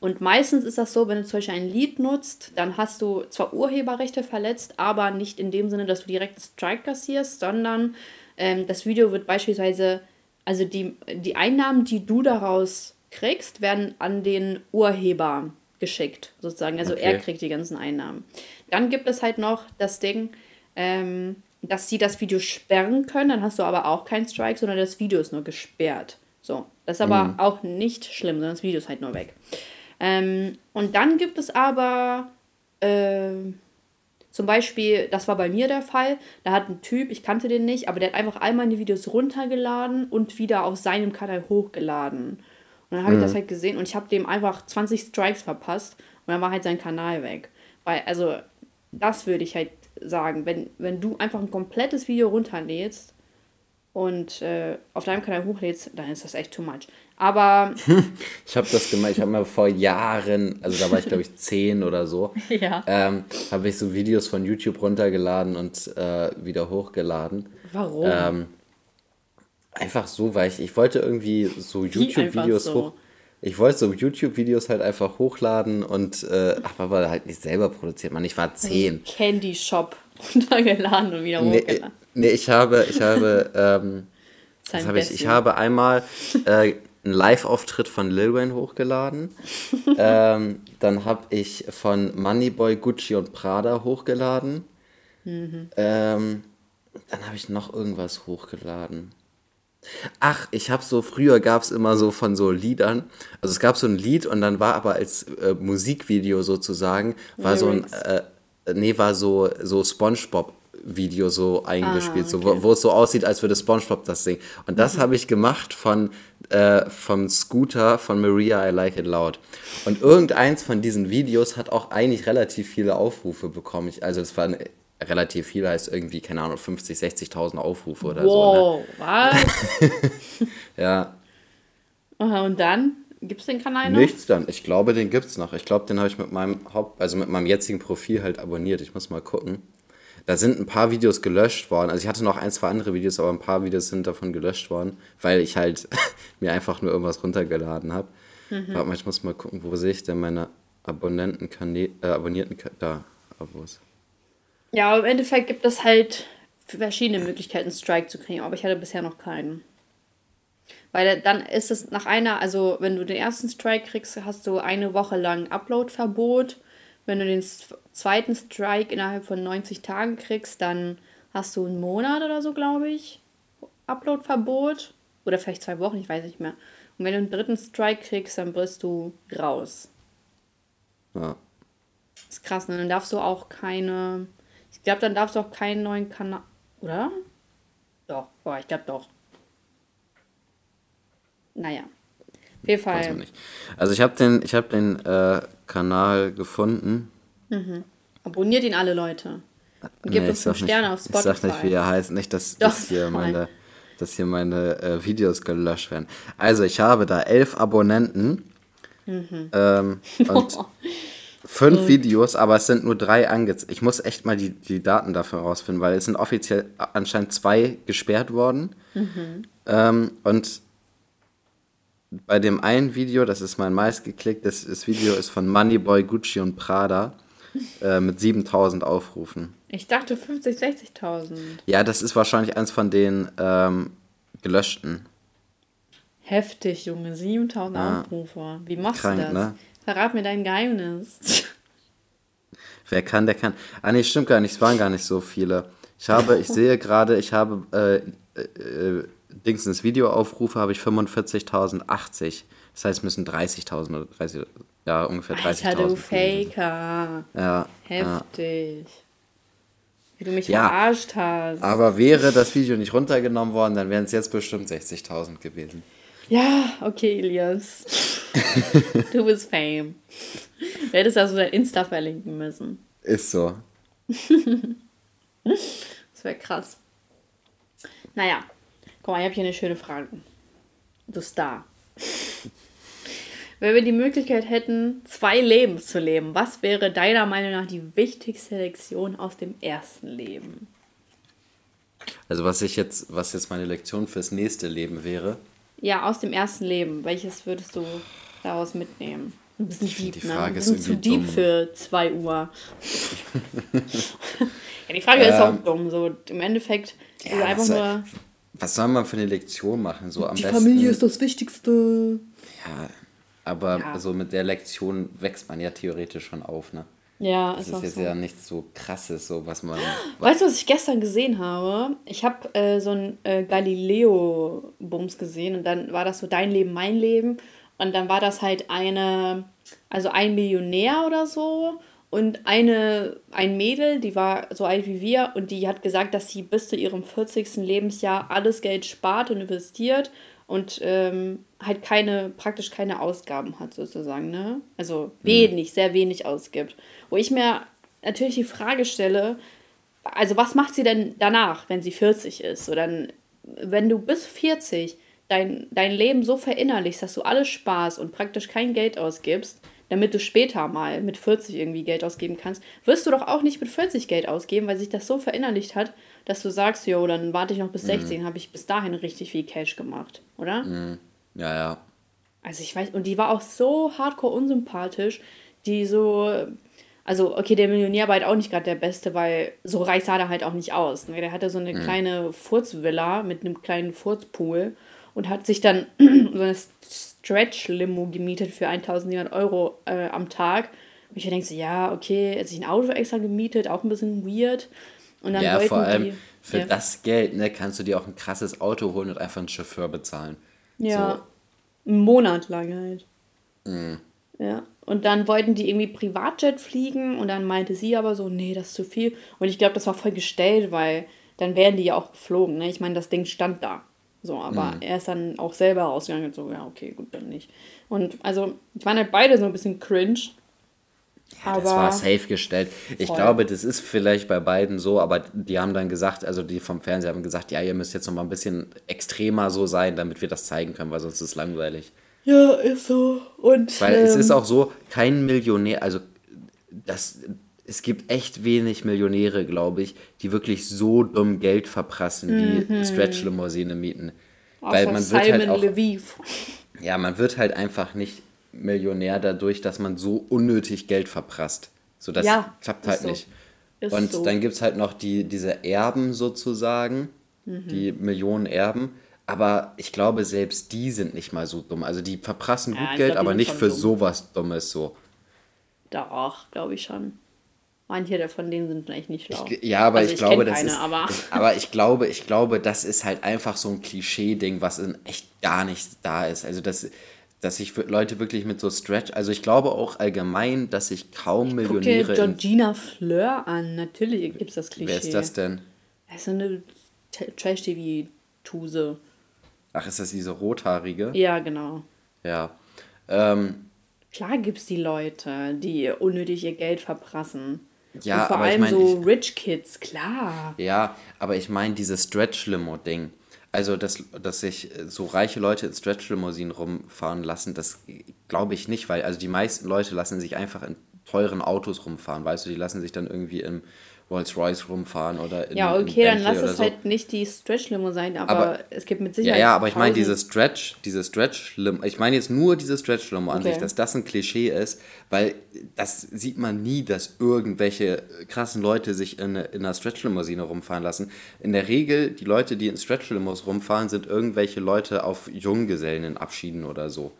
Und meistens ist das so, wenn du zum Beispiel ein Lied nutzt, dann hast du zwar Urheberrechte verletzt, aber nicht in dem Sinne, dass du direkt einen Strike kassierst, sondern ähm, das Video wird beispielsweise, also die, die Einnahmen, die du daraus kriegst, werden an den Urheber geschickt, sozusagen. Also er Okay. kriegt die ganzen Einnahmen. Dann gibt es halt noch das Ding, ähm, dass sie das Video sperren können, dann hast du aber auch keinen Strike, sondern das Video ist nur gesperrt. So, das ist aber auch nicht schlimm, sondern das Video ist halt nur weg. Ähm, und dann gibt es aber ähm, zum Beispiel, das war bei mir der Fall, da hat ein Typ, ich kannte den nicht, aber der hat einfach all meine Videos runtergeladen und wieder auf seinem Kanal hochgeladen. Und dann habe ich das halt gesehen und ich habe dem einfach 20 Strikes verpasst und dann war halt sein Kanal weg. Weil, also, das würde ich halt sagen, wenn, wenn du einfach ein komplettes Video runterlädst, und äh, auf deinem Kanal hochlädst, dann ist das echt too much. Aber. ich habe das gemacht, ich habe mal vor Jahren, also da war ich glaube ich zehn oder so, ja. ähm, habe ich so Videos von YouTube runtergeladen und äh, wieder hochgeladen. Warum? Ähm, einfach so, weil ich, ich wollte irgendwie so YouTube-Videos so? hoch. Ich wollte so YouTube-Videos halt einfach hochladen und äh, aber halt nicht selber produziert, man. Ich war zehn. Candy Shop runtergeladen und wieder hochgeladen. Nee, ich habe, ich habe, ähm, was habe ich? Ich habe einmal äh, einen Live-Auftritt von Lil Wayne hochgeladen. ähm, dann habe ich von Moneyboy, Gucci und Prada hochgeladen. Mhm. Ähm, dann habe ich noch irgendwas hochgeladen. Ach, ich habe so, früher gab es immer so von so Liedern, also es gab so ein Lied und dann war aber als äh, Musikvideo sozusagen, war Lyrics. so ein, äh, nee, war so, so Spongebob Video so eingespielt, ah, okay. so, wo, wo, es so aussieht, als würde SpongeBob das singen. Und das mhm. habe ich gemacht von äh, vom Scooter von Maria I Like It Loud. Und irgendeins von diesen Videos hat auch eigentlich relativ viele Aufrufe bekommen. Ich, also es waren relativ viel, heißt irgendwie, keine Ahnung, 50, 60.000 Aufrufe oder wow, so. Wow, ne? was? ja. Aha, und dann? Gibt es den Kanal noch? Nichts dann. Ich glaube, den gibt es noch. Ich glaube, den habe ich mit meinem Haupt, also mit meinem jetzigen Profil halt abonniert. Ich muss mal gucken. Da sind ein paar Videos gelöscht worden. Also ich hatte noch ein, zwei andere Videos, aber ein paar Videos sind davon gelöscht worden, weil ich halt mir einfach nur irgendwas runtergeladen habe. Mhm. Warte mal, ich muss mal gucken, wo sehe ich denn meine Abonnenten, äh, abonnierten, da, Abos. Ja, im Endeffekt gibt es halt verschiedene Möglichkeiten, Strike zu kriegen, aber ich hatte bisher noch keinen. Weil dann ist es nach einer, also wenn du den ersten Strike kriegst, hast du eine Woche lang Upload-Verbot wenn du den zweiten Strike innerhalb von 90 Tagen kriegst, dann hast du einen Monat oder so, glaube ich, Uploadverbot. Oder vielleicht zwei Wochen, ich weiß nicht mehr. Und wenn du einen dritten Strike kriegst, dann bist du raus. Ja. Das ist krass, ne? Dann darfst du auch keine. Ich glaube, dann darfst du auch keinen neuen Kanal. Oder? Doch, boah, ich glaube doch. Naja. Auf jeden Fall. Weiß man nicht. Also ich habe den, ich hab den äh, Kanal gefunden. Mhm. Abonniert ihn alle Leute. Und gebt nee, uns fünf Sterne auf Spotify. Ich sag nicht, wie er heißt. Nicht, dass, dass hier meine, dass hier meine äh, Videos gelöscht werden. Also ich habe da elf Abonnenten. Mhm. Ähm, und fünf Videos, aber es sind nur drei angezeigt. Ich muss echt mal die, die Daten dafür rausfinden, weil es sind offiziell anscheinend zwei gesperrt worden. Mhm. Ähm, und bei dem einen Video, das ist mein meistgeklicktes das Video, ist von Moneyboy, Gucci und Prada äh, mit 7000 Aufrufen. Ich dachte 50, 60.000. Ja, das ist wahrscheinlich eins von den ähm, gelöschten. Heftig, Junge, 7000 ja. Aufrufe. Wie machst Krank, du das? Ne? Verrat mir dein Geheimnis. Wer kann, der kann. Ah, nee, stimmt gar nicht, es waren gar nicht so viele. Ich habe, ich sehe gerade, ich habe äh, äh, Dingsens Videoaufrufe habe ich 45.080. Das heißt, es müssen 30.000 oder 30, ja, ungefähr 30.000. Alter, du Faker. Ja. Heftig. Ja. Wie du mich ja, verarscht hast. Aber wäre das Video nicht runtergenommen worden, dann wären es jetzt bestimmt 60.000 gewesen. Ja, okay, Elias. du bist Fame. Du hättest also dein Insta verlinken müssen. Ist so. das wäre krass. Naja, Guck mal, ich habe hier eine schöne Frage. Du Star. Wenn wir die Möglichkeit hätten, zwei Leben zu leben, was wäre deiner Meinung nach die wichtigste Lektion aus dem ersten Leben? Also was ich jetzt, was jetzt meine Lektion fürs nächste Leben wäre? Ja, aus dem ersten Leben. Welches würdest du daraus mitnehmen? Ein bisschen deep, die ne? Frage ne? Ist zu deep dumm. für 2 Uhr. ja, die Frage ähm, ist auch dumm. So im Endeffekt, ja, also einfach nur was soll man für eine Lektion machen? So am Die besten, Familie ist das Wichtigste. Ja, aber ja. so mit der Lektion wächst man ja theoretisch schon auf, ne? Ja, das ist, ist jetzt so. ja nichts so krasses, so was man. Weißt du, was ich gestern gesehen habe? Ich habe äh, so ein äh, Galileo-Bums gesehen und dann war das so dein Leben, mein Leben. Und dann war das halt eine, also ein Millionär oder so und eine, ein Mädel, die war so alt wie wir und die hat gesagt, dass sie bis zu ihrem 40. Lebensjahr alles Geld spart und investiert und ähm, halt keine, praktisch keine Ausgaben hat sozusagen, ne? Also wenig, mhm. sehr wenig ausgibt. Wo ich mir natürlich die Frage stelle, also was macht sie denn danach, wenn sie 40 ist? So dann wenn du bis 40 dein, dein Leben so verinnerlichst, dass du alles Spaß und praktisch kein Geld ausgibst, damit du später mal mit 40 irgendwie Geld ausgeben kannst, wirst du doch auch nicht mit 40 Geld ausgeben, weil sich das so verinnerlicht hat, dass du sagst, jo, dann warte ich noch bis 16, mhm. habe ich bis dahin richtig viel Cash gemacht, oder? Mhm. Ja, ja. Also ich weiß, und die war auch so hardcore unsympathisch, die so, also okay, der Millionär war halt auch nicht gerade der Beste, weil so reich sah der halt auch nicht aus. Ne? Der hatte so eine mhm. kleine Furzvilla mit einem kleinen Furzpool und hat sich dann so eine Stretch-Limo gemietet für 1400 Euro äh, am Tag. Und ich denke so, ja, okay, er hat sich ein Auto extra gemietet, auch ein bisschen weird. Und dann ja, vor allem die, für ja. das Geld ne, kannst du dir auch ein krasses Auto holen und einfach einen Chauffeur bezahlen. Ja, so. einen Monat lang halt. Mhm. Ja, und dann wollten die irgendwie Privatjet fliegen und dann meinte sie aber so, nee, das ist zu viel. Und ich glaube, das war voll gestellt, weil dann wären die ja auch geflogen. Ne? Ich meine, das Ding stand da. So, aber mhm. er ist dann auch selber rausgegangen und so, ja, okay, gut, dann nicht. Und also, ich waren halt beide so ein bisschen cringe. Ja, aber das war safe gestellt. Ich voll. glaube, das ist vielleicht bei beiden so, aber die haben dann gesagt, also die vom Fernseher haben gesagt, ja, ihr müsst jetzt noch mal ein bisschen extremer so sein, damit wir das zeigen können, weil sonst ist es langweilig. Ja, ist so. Und, weil ähm, es ist auch so, kein Millionär, also das, es gibt echt wenig Millionäre, glaube ich, die wirklich so dumm Geld verprassen, mhm. wie Stretch-Limousine mieten. Auch Weil man Simon wird halt auch, Lviv. Ja, man wird halt einfach nicht Millionär dadurch, dass man so unnötig Geld verprasst. So, das ja, klappt halt so. nicht. Ist Und so. dann gibt es halt noch die, diese Erben sozusagen, mhm. die Millionen Erben. Aber ich glaube, selbst die sind nicht mal so dumm. Also die verprassen ja, gut Geld, glaub, aber nicht für dumm. sowas Dummes so. Doch, glaube ich schon. Manche von denen sind vielleicht nicht schlau. Ich, ja, aber also ich, ich glaube, das keine, ist. Aber. Aber ich glaube, ich glaube, das ist halt einfach so ein Klischee-Ding, was in echt gar nicht da ist. Also das, dass sich Leute wirklich mit so Stretch, also ich glaube auch allgemein, dass sich kaum ich Millionäre. Guck dir Georgina Fleur an, natürlich gibt es das Klischee. Wer ist das denn? Das ist eine Trash-TV-Tuse. Ach, ist das diese rothaarige? Ja, genau. Ja. Ähm, Klar gibt es die Leute, die unnötig ihr Geld verprassen. Ja, und vor allem ich mein, so ich, Rich Kids, klar. Ja, aber ich meine dieses Stretch-Limo-Ding. Also, dass, dass sich so reiche Leute in Stretch-Limousinen rumfahren lassen, das glaube ich nicht, weil also die meisten Leute lassen sich einfach in teuren Autos rumfahren, weißt du, die lassen sich dann irgendwie im Rolls-Royce rumfahren oder in Ja, okay, dann lass es so. halt nicht die Stretch-Limo sein, aber, aber, es gibt mit Sicherheit. Ja, ja, aber ich meine diese Stretch, diese Stretch-Limo, ich meine jetzt nur diese Stretch-Limo an okay. sich, dass das ein Klischee ist, weil das sieht man nie, dass irgendwelche krassen Leute sich in, in einer Stretch-Limousine rumfahren lassen. In der Regel, die Leute, die in Stretch-Limos rumfahren, sind irgendwelche Leute auf Junggesellen in Abschieden oder so.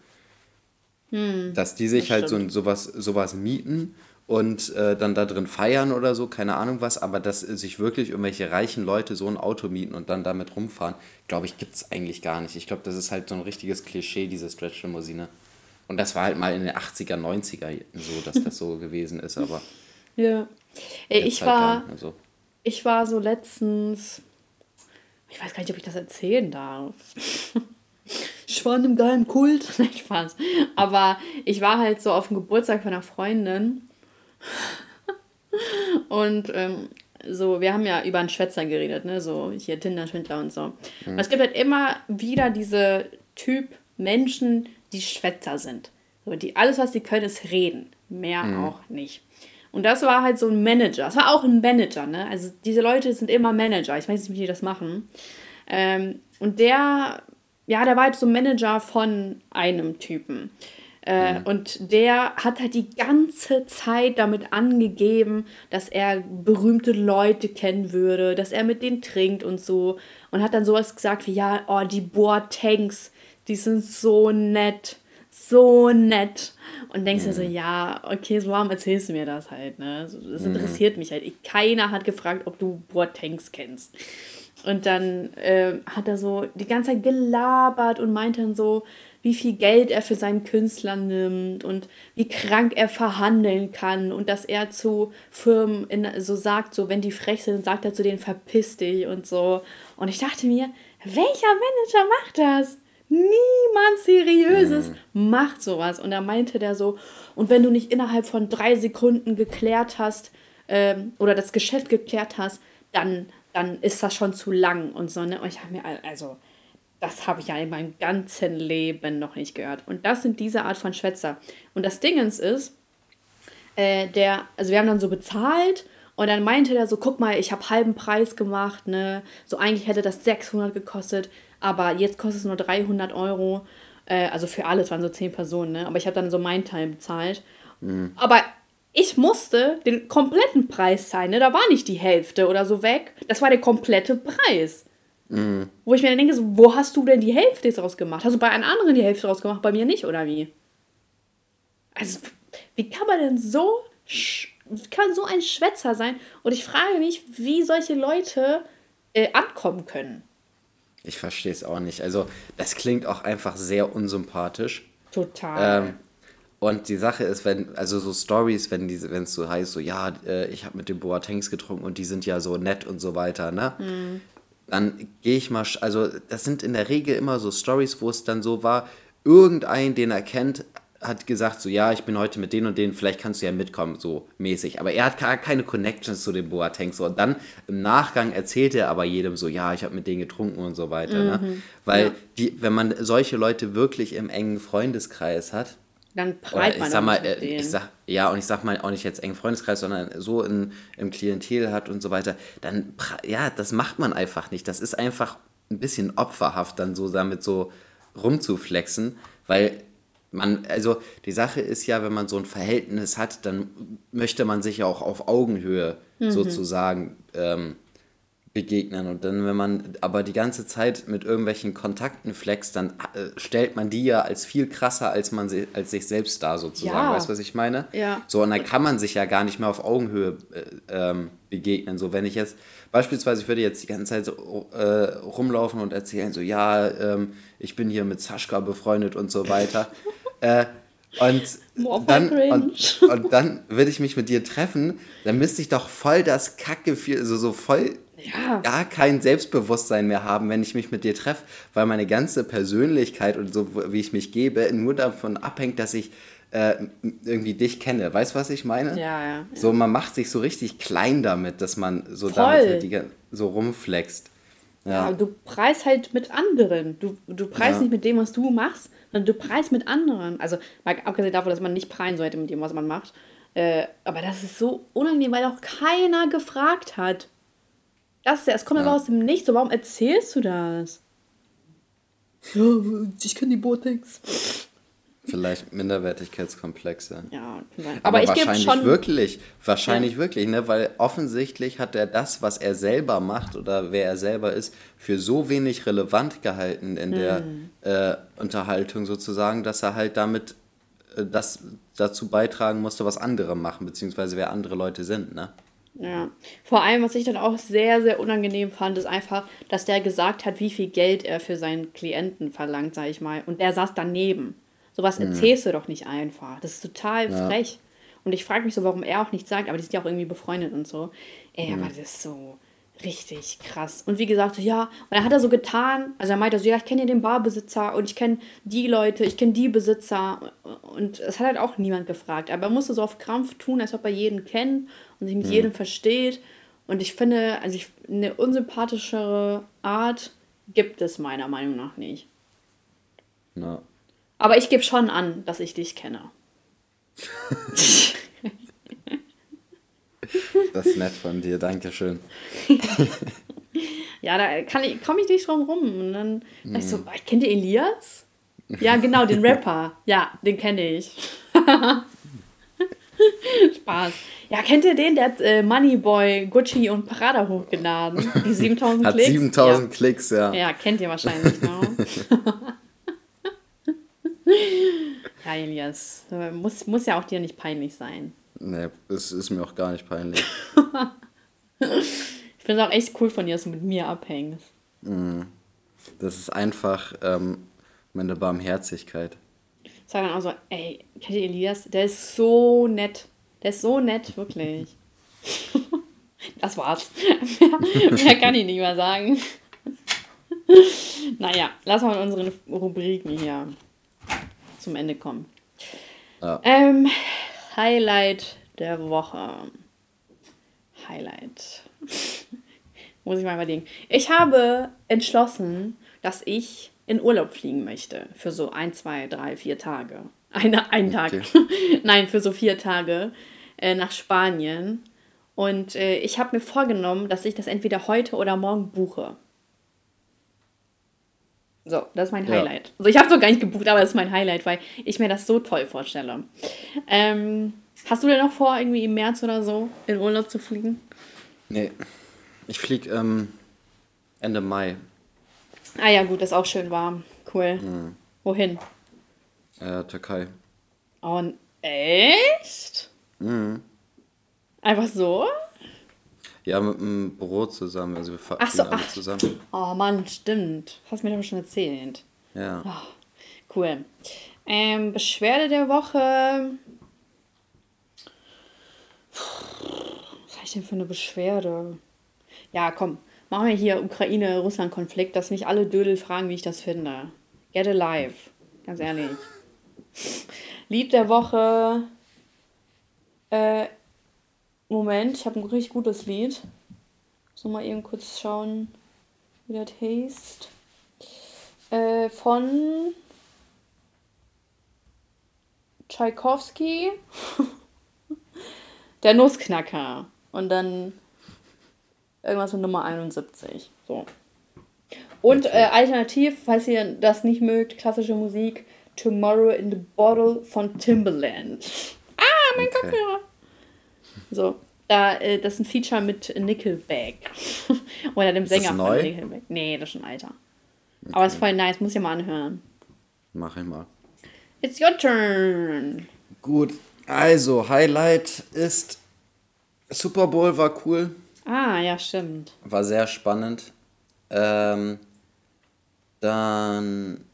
Hm, dass die sich halt so, sowas, sowas mieten und äh, dann da drin feiern oder so, keine Ahnung was, aber dass sich wirklich irgendwelche reichen Leute so ein Auto mieten und dann damit rumfahren, glaube ich, gibt es eigentlich gar nicht. Ich glaube, das ist halt so ein richtiges Klischee, diese Stretch-Limousine. Und das war halt mal in den 80er, 90er so, dass das so gewesen ist, aber. Ja. Ey, ich halt war. Also. Ich war so letztens. Ich weiß gar nicht, ob ich das erzählen darf. ich war in einem geheimen Kult. Nein, Spaß. Aber ich war halt so auf dem Geburtstag von einer Freundin und ähm, so, wir haben ja über einen Schwätzer geredet, ne? So hier Tinder-Schwindler und so. Mhm. Und es gibt halt immer wieder diese Typ Menschen, die Schwätzer sind. So, die, alles, was sie können, ist reden. Mehr mhm. auch nicht. Und das war halt so ein Manager. Das war auch ein Manager, ne? Also diese Leute sind immer Manager. Ich weiß nicht, wie die das machen. Ähm, und der, ja, der war halt so Manager von einem Typen. Äh, mhm. Und der hat halt die ganze Zeit damit angegeben, dass er berühmte Leute kennen würde, dass er mit denen trinkt und so. Und hat dann sowas gesagt wie, ja, oh, die Boatangs, die sind so nett, so nett. Und denkst dir mhm. so, ja, okay, so warum erzählst du mir das halt, ne? Das interessiert mhm. mich halt. Keiner hat gefragt, ob du Boatangs kennst. Und dann äh, hat er so die ganze Zeit gelabert und meinte dann so, wie viel Geld er für seinen Künstler nimmt und wie krank er verhandeln kann und dass er zu Firmen in, so sagt, so wenn die frech sind, sagt er zu denen, verpiss dich und so. Und ich dachte mir, welcher Manager macht das? Niemand Seriöses mhm. macht sowas. Und da meinte der so, und wenn du nicht innerhalb von drei Sekunden geklärt hast ähm, oder das Geschäft geklärt hast, dann dann ist das schon zu lang und so, ne? Und ich habe mir, also, das habe ich ja in meinem ganzen Leben noch nicht gehört. Und das sind diese Art von Schwätzer. Und das Dingens ist, äh, der, also wir haben dann so bezahlt und dann meinte der so, guck mal, ich habe halben Preis gemacht, ne? So eigentlich hätte das 600 gekostet, aber jetzt kostet es nur 300 Euro. Äh, also für alles waren so 10 Personen, ne? Aber ich habe dann so meinen Teil bezahlt. Mhm. Aber ich musste den kompletten Preis zahlen, ne? Da war nicht die Hälfte oder so weg. Das war der komplette Preis. Mhm. Wo ich mir dann denke, so, wo hast du denn die Hälfte jetzt rausgemacht? Hast du bei einem anderen die Hälfte rausgemacht, bei mir nicht, oder wie? Also, wie kann man denn so kann so ein Schwätzer sein. Und ich frage mich, wie solche Leute äh, ankommen können. Ich verstehe es auch nicht. Also, das klingt auch einfach sehr unsympathisch. Total. Ähm, und die Sache ist, wenn, also so Stories, wenn wenn es so heißt, so, ja, äh, ich habe mit dem Boatengs getrunken und die sind ja so nett und so weiter, ne? Mhm. Dann gehe ich mal, also das sind in der Regel immer so Stories, wo es dann so war, irgendein, den er kennt, hat gesagt, so ja, ich bin heute mit denen und denen, vielleicht kannst du ja mitkommen, so mäßig. Aber er hat gar keine Connections zu dem Boateng. So. Und dann im Nachgang erzählt er aber jedem so, ja, ich habe mit denen getrunken und so weiter. Ne? Mhm. Ne? Weil ja. die, wenn man solche Leute wirklich im engen Freundeskreis hat, dann prallt man ich sag mal, äh, ich sag, ja, und ich sag mal auch nicht jetzt engen Freundeskreis, sondern so in, im Klientel hat und so weiter, dann, ja, das macht man einfach nicht. Das ist einfach ein bisschen opferhaft, dann so damit so rumzuflexen, weil man, also die Sache ist ja, wenn man so ein Verhältnis hat, dann möchte man sich ja auch auf Augenhöhe mhm. sozusagen ähm, begegnen. Und dann, wenn man aber die ganze Zeit mit irgendwelchen Kontakten flext, dann äh, stellt man die ja als viel krasser als man sie, als sich selbst da sozusagen. Ja. Weißt du, was ich meine? Ja. So, und dann kann man sich ja gar nicht mehr auf Augenhöhe äh, ähm, begegnen. So, wenn ich jetzt beispielsweise, ich würde jetzt die ganze Zeit so, äh, rumlaufen und erzählen, so, ja, ähm, ich bin hier mit Saschka befreundet und so weiter. Äh, und, dann, und, und, dann würde ich mich mit dir treffen, dann müsste ich doch voll das Kackgefühl, also so voll ja. gar kein Selbstbewusstsein mehr haben, wenn ich mich mit dir treffe, weil meine ganze Persönlichkeit und so, wie ich mich gebe, nur davon abhängt, dass ich äh, irgendwie dich kenne. Weißt du, was ich meine? Ja, ja, ja, So, man macht sich so richtig klein damit, dass man so voll. damit halt die, so rumflext. Ja. ja, du preist halt mit anderen. Du, du preist ja. nicht mit dem, was du machst, sondern du preist mit anderen. Also, mal abgesehen davon, dass man nicht preisen sollte mit dem, was man macht. Äh, aber das ist so unangenehm, weil auch keiner gefragt hat. Das ist ja, es kommt ja. aber aus dem Nichts. So, warum erzählst du das? Ja, ich kenne die Botex. Vielleicht Minderwertigkeitskomplexe. Ja, aber, aber ich wahrscheinlich schon, wirklich, wahrscheinlich ja. wirklich, ne? Weil offensichtlich hat er das, was er selber macht oder wer er selber ist, für so wenig relevant gehalten in der hm. äh, Unterhaltung sozusagen, dass er halt damit äh, das dazu beitragen musste, was andere machen, beziehungsweise wer andere Leute sind, ne? Ja, vor allem, was ich dann auch sehr, sehr unangenehm fand, ist einfach, dass der gesagt hat, wie viel Geld er für seinen Klienten verlangt, sag ich mal. Und der saß daneben. Sowas mhm. erzählst du doch nicht einfach. Das ist total ja. frech. Und ich frage mich so, warum er auch nichts sagt, aber die sind ja auch irgendwie befreundet und so. Ey, mhm. aber das ist so richtig krass. Und wie gesagt, so, ja, und dann hat er so getan, also er meinte so, ja, ich kenne ja den Barbesitzer und ich kenne die Leute, ich kenne die Besitzer. Und es hat halt auch niemand gefragt. Aber er musste so auf Krampf tun, als ob er jeden kennt und sich mit mhm. jedem versteht. Und ich finde, also ich, eine unsympathischere Art gibt es meiner Meinung nach nicht. Ja. Aber ich gebe schon an, dass ich dich kenne. das ist nett von dir, danke schön. ja, da ich, komme ich nicht drum rum. Und dann mm. ich so, mhm. kennt ihr Elias? Ja, genau, den Rapper. Ja, den kenne ich. Spaß. Ja, kennt ihr den? Der hat äh, Moneyboy, Gucci und Prada hochgeladen. Die 7000 Klicks. Hat 7000 ja. Klicks, ja. Ja, kennt ihr wahrscheinlich noch. ja, Elias, muss, muss ja auch dir nicht peinlich sein. Nee, es ist mir auch gar nicht peinlich. ich finde es auch echt cool von dir, dass du mit mir abhängst. Mm. Das ist einfach ähm, meine Barmherzigkeit. Sag dann auch so, ey, kennt ihr Elias? Der ist so nett. Der ist so nett, wirklich. das war's. mehr, mehr kann ich nicht mehr sagen. naja, lass mal in unseren Rubriken hier zum Ende kommen. Ja. Ähm, Highlight der Woche. Highlight. Muss ich mal überlegen. Ich habe entschlossen, dass ich in Urlaub fliegen möchte. Für so ein, zwei, drei, vier Tage. Eine, einen Tag. Okay. Nein, für so vier Tage äh, nach Spanien. Und äh, ich habe mir vorgenommen, dass ich das entweder heute oder morgen buche. So, das ist mein Ja. Highlight. Also ich habe so gar nicht gebucht, aber das ist mein Highlight, weil ich mir das so toll vorstelle. Ähm, hast du denn noch vor, irgendwie im März oder so in Urlaub zu fliegen? Nee. Ich flieg ähm, Ende Mai. Ah ja, gut, ist auch schön warm. Cool. Mhm. Wohin? Äh, Türkei. Oh, echt? Mhm. Einfach so? Ja, mit dem Büro zusammen. Also wir fahren Ach so, alle ach. zusammen. Oh Mann, stimmt. Hast mir doch schon erzählt. Ja. Cool. Ähm, Beschwerde der Woche. Was habe ich denn für eine Beschwerde? Ja, komm, machen wir hier Ukraine-Russland-Konflikt, dass mich alle Dödel fragen, wie ich das finde. Get alive. Ganz ehrlich. Lied der Woche. Äh, Moment, ich habe ein richtig gutes Lied. Muss mal eben kurz schauen, wie das heißt. Äh, von Tchaikovsky. Der Nussknacker. Und dann irgendwas mit Nummer 71. So. Und äh, alternativ, falls ihr das nicht mögt, klassische Musik, Tomorrow in the Bottle von Timbaland. Ah, mein Okay. Kopfhörer. So. Da, äh, das ist ein Feature mit Nickelback. Oder dem Sänger von? Nickelback. Nee, das ist schon alter. Aber es ist voll nice, muss ich mal anhören. Mach ich mal. It's your turn. Gut, also Highlight ist Super Bowl war cool, Ah, ja, stimmt. war sehr spannend. Ähm, dann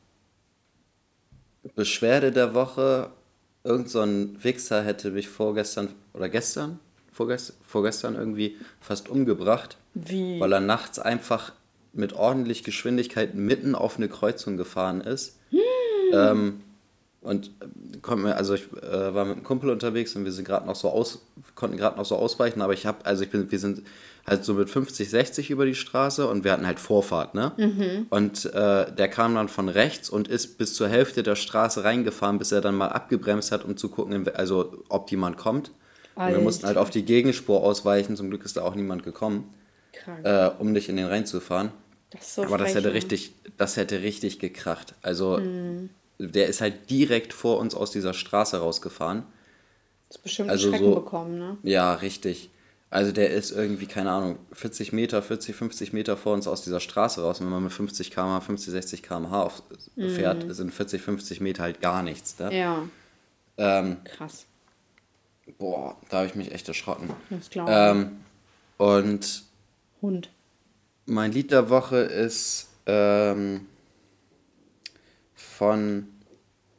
Beschwerde der Woche. Irgend so ein Wichser hätte mich vorgestern oder gestern, vorgestern, vorgestern irgendwie fast umgebracht, Wie? weil er nachts einfach mit ordentlich Geschwindigkeit mitten auf eine Kreuzung gefahren ist. Ähm, und äh, konnten wir, also ich äh, war mit einem Kumpel unterwegs und wir sind gerade noch so aus, konnten gerade noch so ausweichen, aber ich habe, also ich bin, wir sind halt so mit 50, 60 über die Straße und wir hatten halt Vorfahrt, ne? Und äh, der kam dann von rechts und ist bis zur Hälfte der Straße reingefahren, bis er dann mal abgebremst hat, um zu gucken, also ob jemand kommt. Und wir mussten halt auf die Gegenspur ausweichen, zum Glück ist da auch niemand gekommen, äh, um nicht in den reinzufahren. Das ist so Aber das hätte frech, richtig, das hätte richtig gekracht. Also der ist halt direkt vor uns aus dieser Straße rausgefahren. Das ist bestimmt also Schrecken so- bekommen, ne? Ja, richtig. Also der ist irgendwie, keine Ahnung, 40 Meter, 40, 50 Meter vor uns aus dieser Straße raus. Und wenn man mit 50 km/h, 50, 60 km/h fährt, sind 40, 50 Meter halt gar nichts. Ne? Ja, Ähm, krass. boah, da habe ich mich echt erschrocken. Das glaube Ähm, und Hund. Mein Lied der Woche ist ähm, von,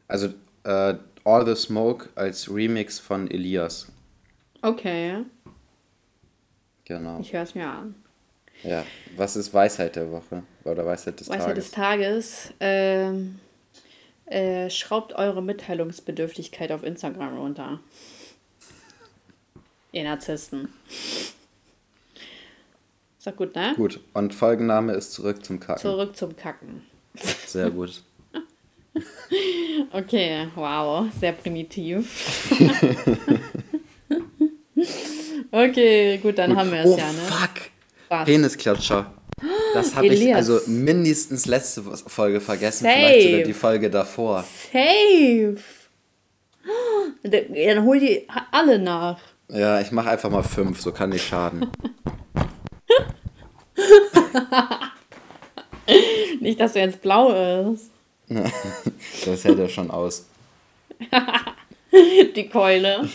also äh, All the Smoke als Remix von Elias. Okay, Genau. ich höre es mir an. Ja. Was ist Weisheit der Woche? Oder Weisheit des Weisheit des Tages? Tages. Ähm, äh, schraubt eure Mitteilungsbedürftigkeit auf Instagram runter. Ihr Narzissten. Ist doch gut, ne? Gut. Und Folgenname ist Zurück zum Kacken. Zurück zum Kacken. Sehr gut. Okay, wow, sehr primitiv. okay, gut, dann haben wir es oh, ja, ne? fuck. Was? Penisklatscher. Das habe ich also mindestens letzte Folge vergessen. Safe. Vielleicht sogar die Folge davor. Safe! Dann hol die alle nach. Ja, ich mache einfach mal fünf, so kann nicht schaden. Nicht, dass du jetzt blau ist. Das hält er schon aus. Die Keule.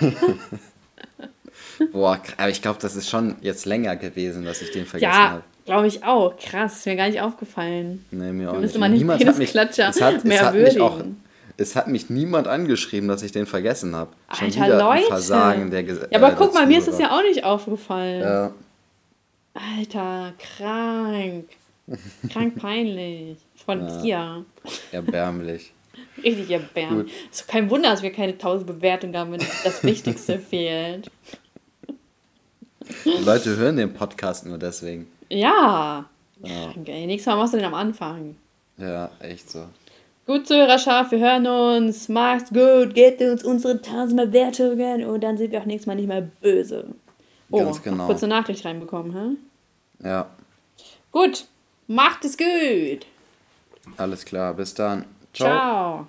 Boah, aber ich glaube, das ist schon jetzt länger gewesen, dass ich den vergessen Ja, habe. glaube ich auch. Krass, ist mir gar nicht aufgefallen. Nee, mir auch nicht. mal den Niemand hat mich- Penisklatscher es hat, mehr es hat mich auch, würdigen. Es hat mich niemand angeschrieben, dass ich den vergessen habe. Schon Alter, wieder ein Leute. Versagen der Ges- ja, aber äh, guck mal, mir ist das ja auch nicht aufgefallen. Ja, Alter, krank. Krank peinlich. Von dir. erbärmlich. Richtig erbärmlich. Ist doch kein Wunder, dass wir keine tausend Bewertungen haben, wenn das Wichtigste fehlt. Die Leute hören den Podcast nur deswegen. Ja. ja. Okay, nächstes Mal machst du den am Anfang. Ja, echt so. Gut, Zuhörerschaft, wir hören uns. Macht's gut, gebt uns unsere tausend Bewertungen und dann sind wir auch nächstes Mal nicht mehr böse. Oh, Ganz genau. kurze Nachricht reinbekommen, hä? Ja. Gut, macht es gut. Alles klar, bis dann. Ciao. Ciao.